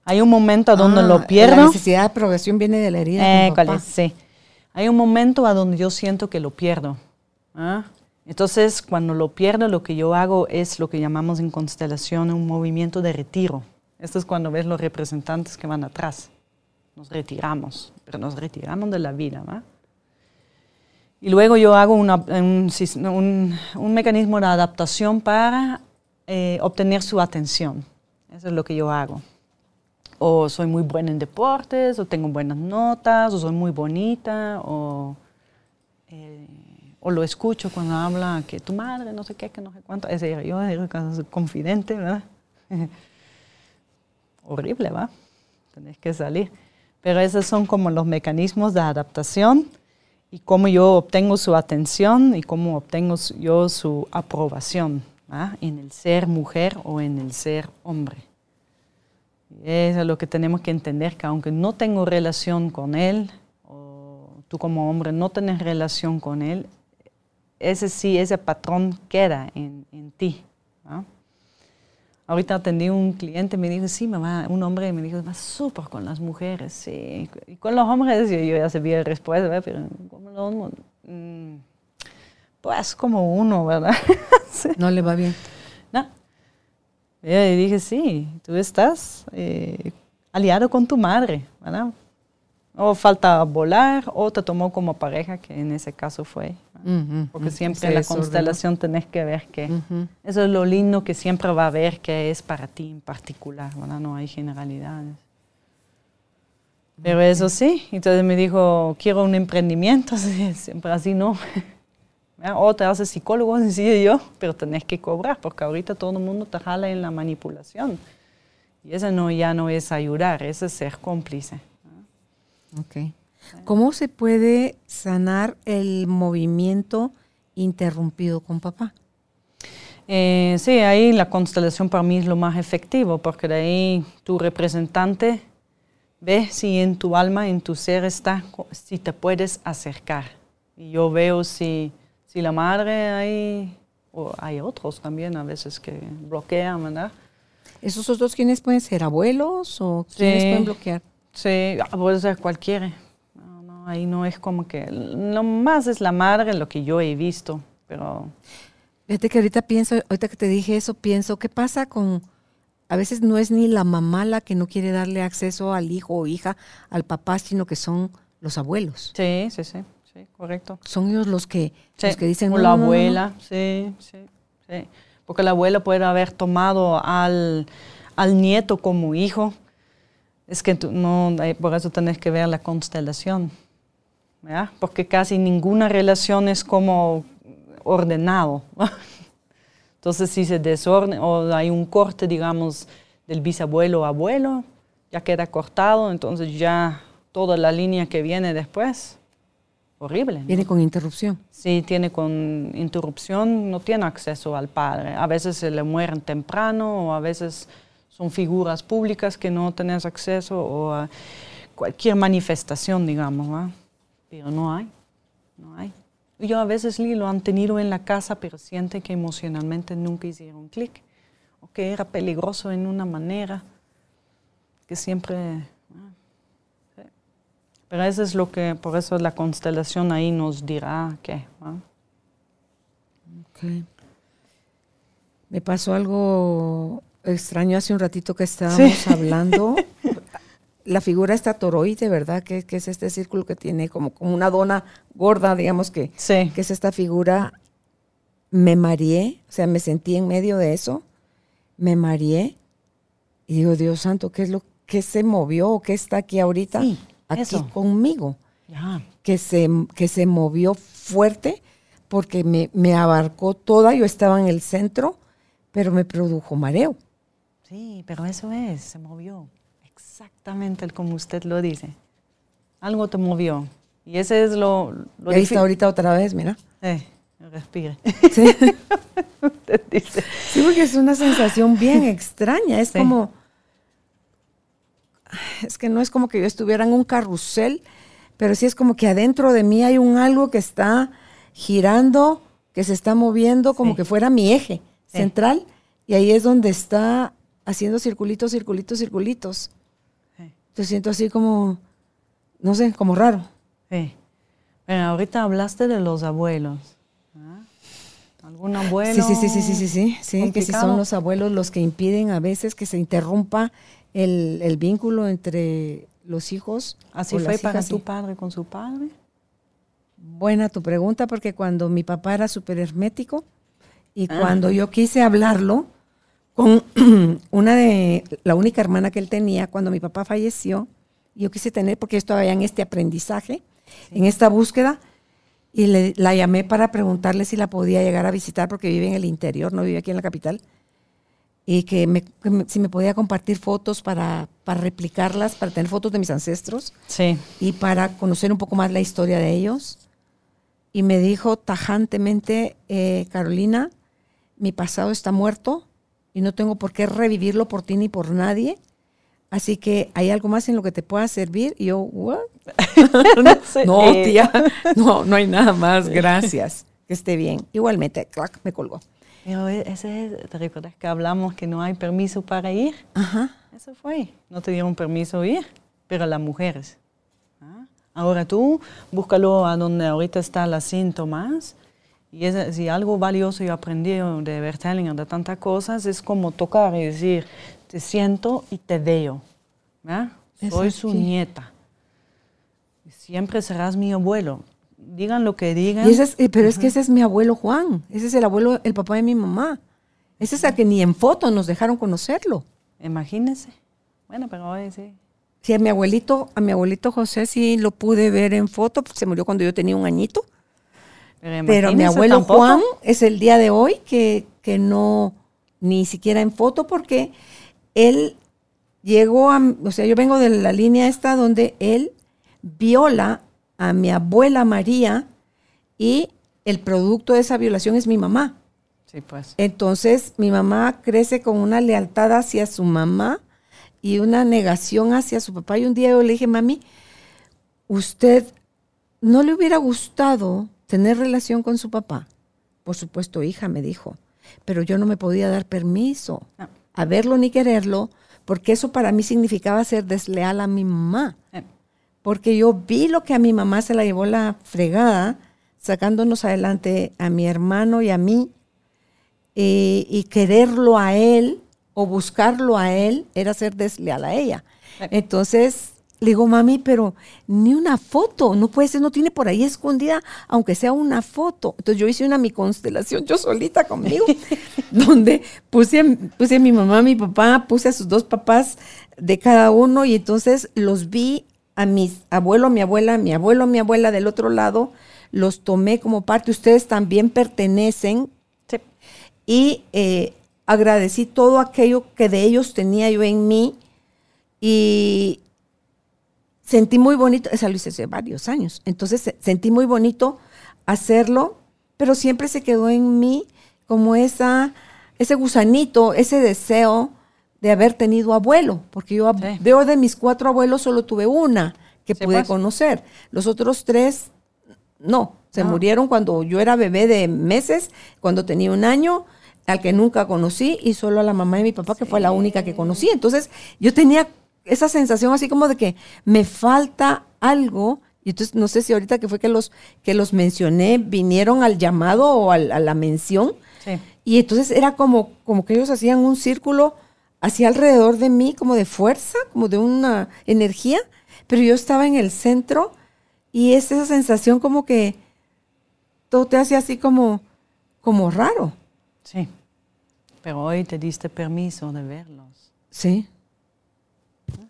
Hay un momento a donde lo ah, pierdo. La necesidad de progresión viene de la herida. Eh, sí. Hay un momento a donde yo siento que lo pierdo. ¿ah? Entonces, cuando lo pierdo, lo que yo hago es lo que llamamos en constelación un movimiento de retiro. Esto es cuando ves los representantes que van atrás. Nos retiramos, pero nos retiramos de la vida. ¿va? Y luego yo hago un, un, mecanismo de adaptación para eh, obtener su atención. Eso es lo que yo hago o soy muy buena en deportes, o tengo buenas notas, o soy muy bonita, o, eh, o lo escucho cuando habla que tu madre, no sé qué, que no sé cuánto. Es decir, yo soy confidente, ¿verdad? Horrible, ¿va? Tenés que salir. Pero esos son como los mecanismos de adaptación y cómo yo obtengo su atención y cómo obtengo yo su aprobación ¿va? en el ser mujer o en el ser hombre. Eso es lo que tenemos que entender, que aunque no tengo relación con Él, o tú como hombre no tienes relación con Él, ese sí, ese patrón queda en, en ti. Ahorita atendí un cliente, me dijo, sí, mamá, un hombre me dijo, va súper con las mujeres, sí. Y con los hombres, yo, ya sabía la respuesta, pero como los hombres, mm, pues como uno, ¿verdad? No le va bien. No. Y dije, sí, tú estás eh, aliado con tu madre, ¿verdad? O falta volar, o te tomó como pareja, que en ese caso fue. Porque siempre en la constelación tenés que ver que eso es lo lindo que siempre va a ver que es para ti en particular, ¿verdad? No hay generalidades. Pero eso sí, entonces me dijo, quiero un emprendimiento, siempre así no. O te haces psicólogo, decía yo, pero tenés que cobrar, porque ahorita todo el mundo te jala en la manipulación. Y eso no, ya no es ayudar, eso es ser cómplice. Ok. ¿Cómo se puede sanar el movimiento interrumpido con papá? Eh, sí, ahí la constelación para mí es lo más efectivo, porque de ahí tu representante ve si en tu alma, en tu ser está, si te puedes acercar. Y yo veo si si la madre hay, o hay otros también a veces que bloquean, ¿verdad? ¿Esos otros quiénes pueden ser? ¿Abuelos o quiénes pueden bloquear? Sí, ah, puede ser cualquiera. No, no, ahí no es como que... Lo más es la madre, lo que yo he visto, pero... Fíjate que ahorita pienso, ahorita que te dije eso, pienso, ¿qué pasa con... A veces no es ni la mamá la que no quiere darle acceso al hijo o hija, al papá, sino que son los abuelos. Sí, sí, sí correcto. Son ellos los que, los que dicen... O la abuela, sí, sí, sí. Porque la abuela puede haber tomado al, al nieto como hijo. Es que tú, no, eh, por eso tenés que ver la constelación. ¿ya? Porque casi ninguna relación es como ordenado. Entonces, si se desorden o hay un corte, digamos, del bisabuelo abuelo, ya queda cortado, entonces ya toda la línea que viene después horrible. Viene con interrupción. Sí, tiene con interrupción, no tiene acceso al padre. A veces se le mueren temprano o a veces son figuras públicas que no tenés acceso o a cualquier manifestación, digamos, pero no hay, no hay. Yo a veces lo han tenido en la casa, pero siente que emocionalmente nunca hicieron clic, o que era peligroso en una manera, que siempre pero eso es lo que, por eso la constelación ahí nos dirá qué. Me pasó algo extraño hace un ratito que estábamos hablando. La figura está toroide, ¿verdad? Que, es este círculo que tiene como, como una dona gorda, digamos que, sí. que es esta figura. Me mareé, o sea, me sentí en medio de eso, me mareé y digo, Dios santo, ¿qué es lo que se movió? ¿Qué está aquí ahorita? Sí aquí conmigo, que se, que se movió fuerte porque me, me, abarcó toda, yo estaba en el centro, pero me produjo mareo. Sí, pero eso es, se movió, exactamente como usted lo dice. Algo te movió. Y ese es lo... lo ahí está ahorita otra vez, mira. Eh, respire. Sí. sí, porque es una sensación bien extraña, es como es que no es como que yo estuviera en un carrusel, pero sí es como que adentro de mí hay un algo que está girando, que se está moviendo como que fuera mi eje central, y ahí es donde está haciendo circulitos, circulitos, circulitos. Te siento así como, no sé, como raro. Sí. Bueno, ahorita hablaste de los abuelos. ¿ah? ¿Algún abuelo? Sí, sí, sí, sí, sí, sí, sí, que si son los abuelos los que impiden a veces que se interrumpa el, vínculo entre los hijos. ¿Así fue para tu padre con su padre? Buena tu pregunta, porque cuando mi papá era súper hermético y ah. cuando yo quise hablarlo con una de, la única hermana que él tenía, cuando mi papá falleció, yo quise tener, porque yo estaba en este aprendizaje, en esta búsqueda, y le, la llamé para preguntarle si la podía llegar a visitar, porque vive en el interior, no vive aquí en la capital y que, si me podía compartir fotos para, para, replicarlas, para tener fotos de mis ancestros sí. y para conocer un poco más la historia de ellos. Y me dijo tajantemente, eh, Carolina, mi pasado está muerto y no tengo por qué revivirlo por ti ni por nadie. Así que hay algo más en lo que te pueda servir. Y yo, ¿what? no, tía, no, no hay nada más, gracias. que esté bien. Igualmente, clac, me colgó. Pero e, ese, ¿te recuerdas que hablamos que no hay permiso para ir? Ajá. Eso fue. No te dieron permiso ir, pero las mujeres. ¿ah? Ahora tú búscalo a donde ahorita está las síntomas. Y es, si algo valioso yo aprendí de Bertelinger, de tantas cosas, es como tocar y decir, te siento y te veo. ¿verdad? Soy su nieta. Siempre serás mi abuelo. Digan lo que digan. Eh, pero es que ese es mi abuelo Juan. Ese es el abuelo, el papá de mi mamá. Ese es el que ni en foto nos dejaron conocerlo. Imagínense. Bueno, pero hoy sí. Sí, a mi abuelito, a mi abuelito José sí lo pude ver en foto, se murió cuando yo tenía un añito. Pero, mi abuelo Juan es el día de hoy que, que no, ni siquiera en foto, porque él llegó a, o sea, yo vengo de la línea esta donde él viola a mi abuela María y el producto de esa violación es mi mamá. Sí, pues. Entonces, mi mamá crece con una lealtad hacia su mamá y una negación hacia su papá. Y un día yo le dije, mami, ¿usted no le hubiera gustado tener relación con su papá? Por supuesto, hija, me dijo, pero yo no me podía dar permiso a verlo ni quererlo, porque eso para mí significaba ser desleal a mi mamá. Porque yo vi lo que a mi mamá se la llevó la fregada, sacándonos adelante a mi hermano y a mí, eh, y quererlo a él o buscarlo a él era ser desleal a ella. Entonces, le digo, mami, pero ni una foto, no puede ser, no tiene por ahí escondida, aunque sea una foto. Entonces yo hice una mi constelación, yo solita conmigo, donde puse, puse a mi mamá, a mi papá, puse a sus dos papás de cada uno y entonces los vi a mis abuelo, mi abuela, mi abuelo, mi abuela del otro lado, los tomé como parte, ustedes también pertenecen. Y eh, agradecí todo aquello que de ellos tenía yo en mí. Y sentí muy bonito, esa lo hice hace varios años, entonces sentí muy bonito hacerlo, pero siempre se quedó en mí como esa, ese gusanito, ese deseo de haber tenido abuelo, porque yo veo de mis cuatro abuelos solo tuve una que pude pues. conocer, los otros tres no, se murieron cuando yo era bebé de meses, cuando tenía un año, al que nunca conocí, y solo a la mamá de mi papá, que fue la única que conocí. Entonces, yo tenía esa sensación así como de que me falta algo. Y entonces no sé si ahorita que fue que los, que los mencioné, vinieron al llamado o a la mención. Y entonces era como, como que ellos hacían un círculo hacia alrededor de mí, como de fuerza, como de una energía, pero yo estaba en el centro y es esa sensación como que todo te hace así como, como raro. Sí, pero hoy te diste permiso de verlos. Sí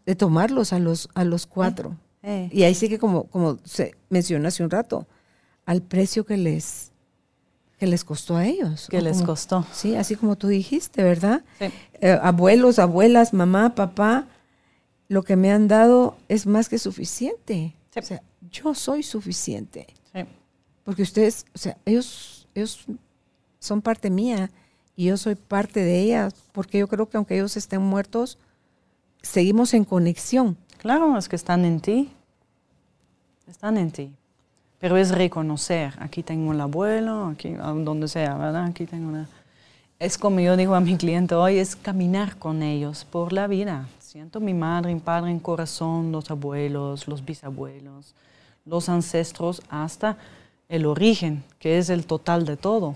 de tomarlos a los, a los cuatro. Eh, eh. Y ahí sí que como, como se mencionó hace un rato, al precio que les, que les costó a ellos. Que les costó. Sí, así como tú dijiste, ¿verdad? Eh, abuelos, abuelas, mamá, papá, lo que me han dado es más que suficiente. O sea, yo soy suficiente. Porque ustedes, o sea, ellos, ellos son parte mía y yo soy parte de ellas, porque yo creo que aunque ellos estén muertos, seguimos en conexión. Claro, es que están en ti. Están en ti. Pero es reconocer, aquí tengo el abuelo, aquí, donde sea, ¿verdad? Aquí tengo una... Es como yo digo a mi cliente hoy, es caminar con ellos por la vida. Siento mi madre, mi padre en corazón, los abuelos, los bisabuelos, los ancestros, hasta el origen, que es el total de todo.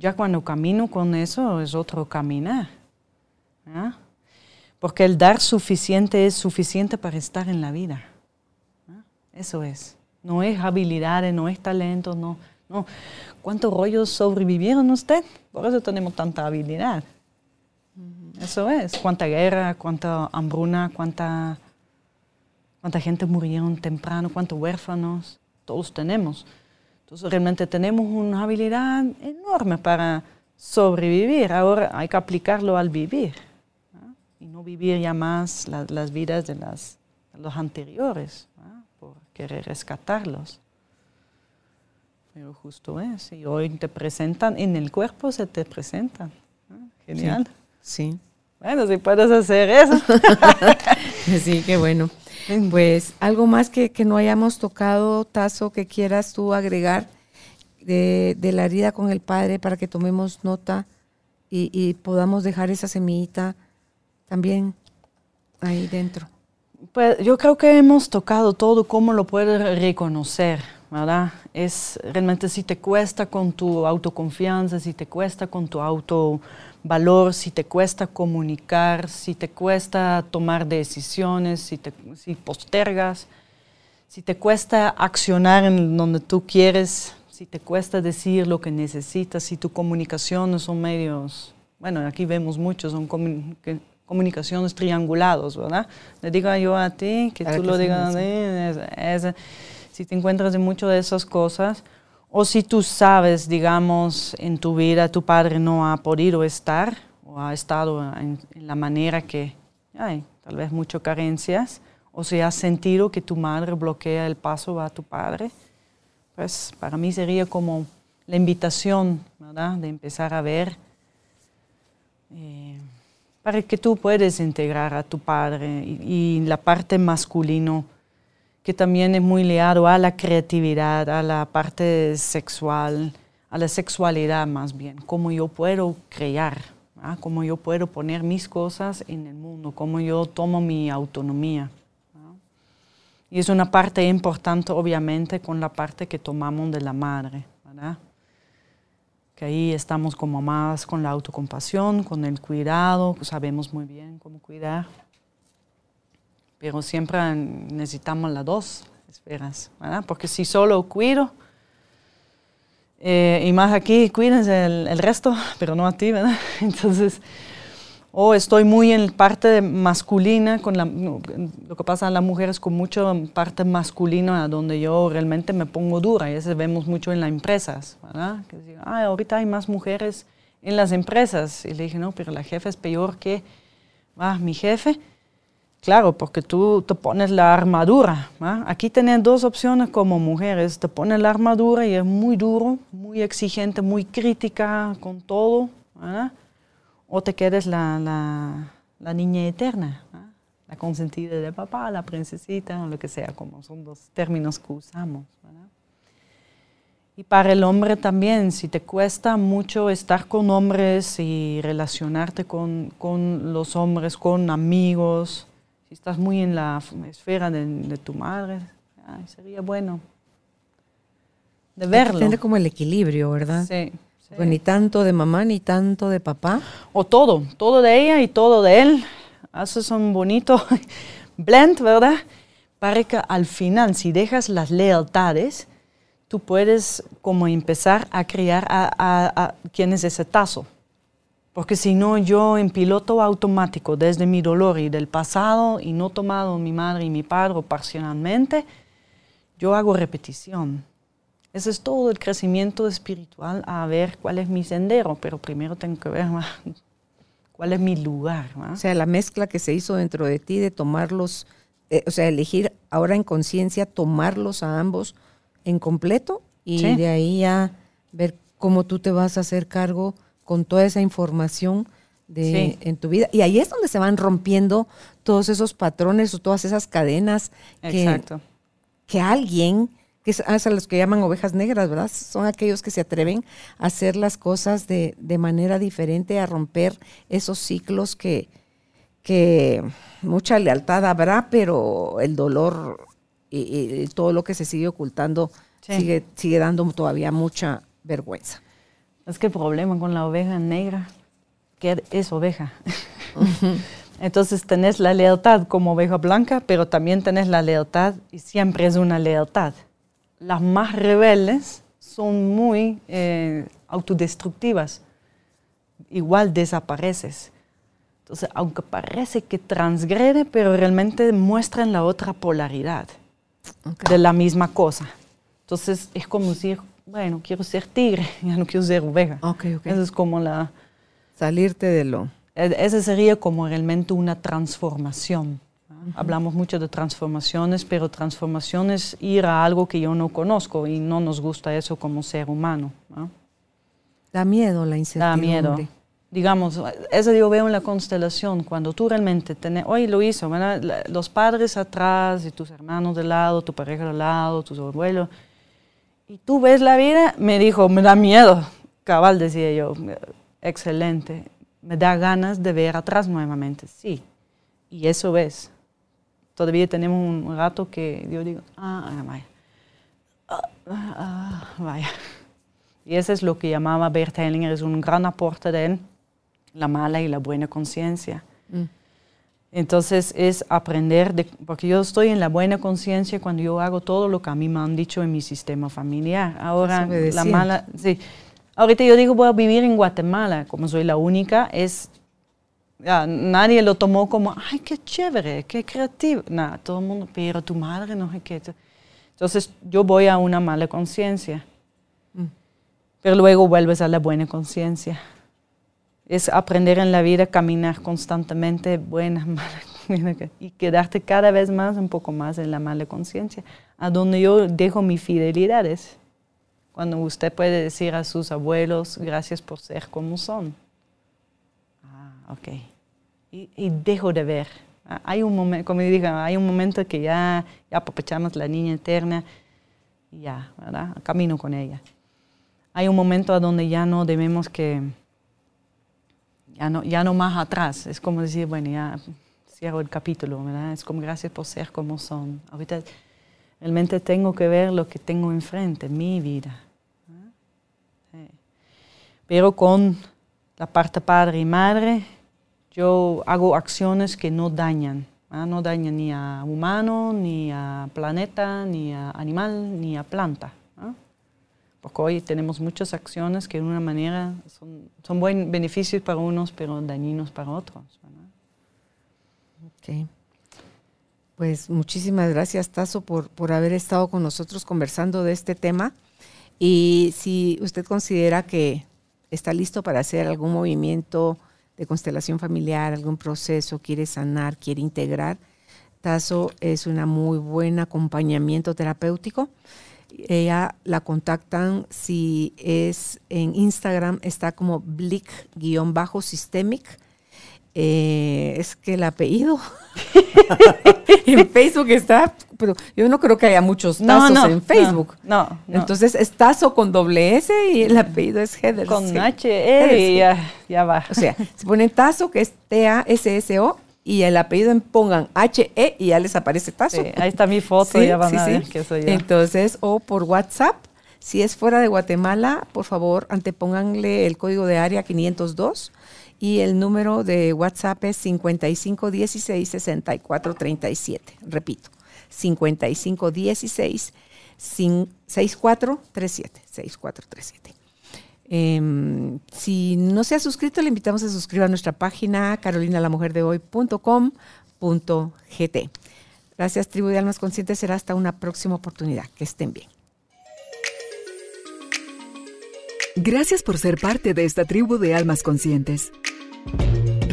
Ya cuando camino con eso es otro caminar. ¿Ah? Porque el dar suficiente es suficiente para estar en la vida. Eso es. No es habilidades, no es talento, no. No. ¿Cuántos rollos sobrevivieron usted? Por eso tenemos tanta habilidad. Eso es. Cuánta guerra, cuánta hambruna, cuánta, cuánta gente murieron temprano, cuántos huérfanos. Todos tenemos. Entonces realmente tenemos una habilidad enorme para sobrevivir. Ahora hay que aplicarlo al vivir y no vivir ya más las vidas de, las, los anteriores, por querer rescatarlos. Pero justo es, y hoy te presentan, en el cuerpo se te presentan. Genial. Sí. Bueno, si puedes hacer eso. sí, qué bueno. Pues algo más que, que no hayamos tocado, Tazo, que quieras tú agregar, de, de la herida con el padre para que tomemos nota y, y podamos dejar esa semillita también ahí dentro. Pues yo creo que hemos tocado todo, cómo lo puedes reconocer, ¿verdad? Es realmente si te cuesta con tu autoconfianza, si te cuesta con tu autovalor, si te cuesta comunicar, si te cuesta tomar decisiones, si, te, si postergas, si te cuesta accionar en donde tú quieres, si te cuesta decir lo que necesitas, si tu comunicación son medios, bueno, aquí vemos muchos, son comunicaciones triangulados, ¿verdad? Le digo yo a ti, que tú lo digas a mí, si te encuentras en muchas de esas cosas, o si tú sabes, digamos, en tu vida tu padre no ha podido estar o ha estado en, la manera que hay tal vez muchas carencias, o si has sentido que tu madre bloquea el paso a tu padre, pues para mí sería como la invitación, ¿verdad? De empezar a ver. Eh, para que tú puedas integrar a tu padre y, la parte masculino que también es muy ligado a la creatividad, a la parte sexual, a la sexualidad más bien, cómo yo puedo crear, cómo yo puedo poner mis cosas en el mundo, cómo yo tomo mi autonomía. Y es una parte importante, obviamente, con la parte que tomamos de la madre. ¿verdad? que ahí estamos como más con la autocompasión, con el cuidado, sabemos muy bien cómo cuidar, pero siempre necesitamos las dos esferas, ¿verdad? Porque si solo cuido, eh, y más aquí, cuídense el, el, resto, pero no a ti, ¿verdad? Entonces, o estoy muy en parte masculina, con la, lo que pasa a las mujeres con mucha parte masculina, donde yo realmente me pongo dura, y eso vemos mucho en las empresas, ¿verdad? Que dicen, ah, ahorita hay más mujeres en las empresas. Y le dije, no, pero la jefa es peor que ah, mi jefe. Claro, porque tú te pones la armadura. Aquí tenés dos opciones como mujeres. Te pones la armadura y es muy duro, muy exigente, muy crítica con todo. o te quedes la, la, la niña eterna, la consentida de papá, la princesita, o lo que sea, como son los términos que usamos. Y para el hombre también, si te cuesta mucho estar con hombres y relacionarte con, con los hombres, con amigos, estás muy en la esfera de, de tu madre, sería bueno de verlo. Tiene como el equilibrio, ¿verdad? Sí. Pues ni tanto de mamá ni tanto de papá. O todo, todo de ella y todo de él. Haces un bonito blend, ¿verdad? Para que al final, si dejas las lealtades, tú puedes como empezar a criar a, a, quién es ese tazo. Porque si no, yo en piloto automático, desde mi dolor y del pasado, y no tomado mi madre y mi padre parcialmente, yo hago repetición. Ese es todo el crecimiento espiritual, a ver cuál es mi sendero, pero primero tengo que ver cuál es mi lugar. O sea, la mezcla que se hizo dentro de ti de tomarlos, eh, o sea, elegir ahora en conciencia tomarlos a ambos en completo y de ahí a ver cómo tú te vas a hacer cargo con toda esa información de, en tu vida. Y ahí es donde se van rompiendo todos esos patrones o todas esas cadenas que, que alguien que es a los que llaman ovejas negras, ¿verdad? Son aquellos que se atreven a hacer las cosas de, manera diferente, a romper esos ciclos que, que mucha lealtad habrá, pero el dolor y, todo lo que se sigue ocultando sigue, sigue dando todavía mucha vergüenza. Es que el problema con la oveja negra, que es oveja. Entonces tenés la lealtad como oveja blanca, pero también tenés la lealtad y siempre es una lealtad las más rebeldes son muy eh, autodestructivas. Igual desapareces. Entonces, aunque parece que transgrede, pero realmente muestran la otra polaridad de la misma cosa. Entonces, es como decir, bueno, quiero ser tigre, ya no quiero ser oveja. Okay, Eso es como la... Salirte de lo... E, esa sería como realmente una transformación. Hablamos mucho de transformaciones, pero transformaciones ir a algo que yo no conozco y no nos gusta eso como ser humano. Da miedo la incertidumbre. Da miedo. Digamos, eso yo veo en la constelación, cuando tú realmente tenés, hoy lo hizo, los padres atrás y tus hermanos de lado, tu pareja de lado, tus abuelos, ¿y tú ves la vida? Me dijo, me da miedo. Cabal, decía yo, excelente. Me da ganas de ver atrás nuevamente, sí. Y eso ves. Todavía tenemos un rato que yo digo, ah, ah vaya. Ah, ah, vaya. Y eso es lo que llamaba Bert Hellinger, es un gran aporte de él, la mala y la buena conciencia. Mm. Entonces es aprender, de, porque yo estoy en la buena conciencia cuando yo hago todo lo que a mí me han dicho en mi sistema familiar. Ahora, la mala, sí. Ahorita yo digo, voy a vivir en Guatemala, como soy la única, es, nadie lo tomó como, ay, qué chévere, qué creativo. Nada, todo el mundo, pero tu madre no sé qué. Entonces yo voy a una mala conciencia, mm. pero luego vuelves a la buena conciencia es aprender en la vida, caminar constantemente, buenas, malas, y quedarte cada vez más, un poco más en la mala conciencia, a donde yo dejo mis fidelidades. Cuando usted puede decir a sus abuelos, gracias por ser como son. Ah, ok. Y, dejo de ver. Ah, hay un momento, como diga, hay un momento que ya, ya apapachamos la niña eterna y ya, ¿verdad? Camino con ella. Hay un momento a donde ya no debemos que ya no, ya no más atrás. Es como decir, bueno, ya cierro el capítulo, ¿verdad? Es como gracias por ser como son. Ahorita realmente tengo que ver lo que tengo enfrente, mi vida. Pero con la parte padre y madre, yo hago acciones que no dañan. No dañan ni a humano, ni a planeta, ni a animal, ni a planta porque hoy tenemos muchas acciones que de una manera son, son buen beneficios para unos, pero dañinos para otros. Ok. Pues muchísimas gracias, Tazo, por, por haber estado con nosotros conversando de este tema. Y si usted considera que está listo para hacer algún movimiento de constelación familiar, algún proceso, quiere sanar, quiere integrar, Tazo es un muy buen acompañamiento terapéutico. Ella la contactan si es en Instagram, está como blick-systemic. Eh, es que el apellido en Facebook está, pero yo no creo que haya muchos tazos en Facebook. No, Entonces es tazo con doble S y el apellido es Heather. Con H, E y ya, ya va. O sea, se pone tazo que es T-A-S-S-O y el apellido pongan H-E y ya les aparece Tazo. ahí está mi foto, ya van a ver que soy yo. Entonces, o por WhatsApp, si es fuera de Guatemala, por favor, antepónganle el código de área 502 y el número de WhatsApp es 5516-6437. Repito, 5516-6437. 6437. Em, si no se ha suscrito, le invitamos a suscribir a nuestra página carolinalamujerdehoy.com.gt. Gracias, tribu de almas conscientes. Será hasta una próxima oportunidad. Que estén bien. Gracias por ser parte de esta tribu de almas conscientes.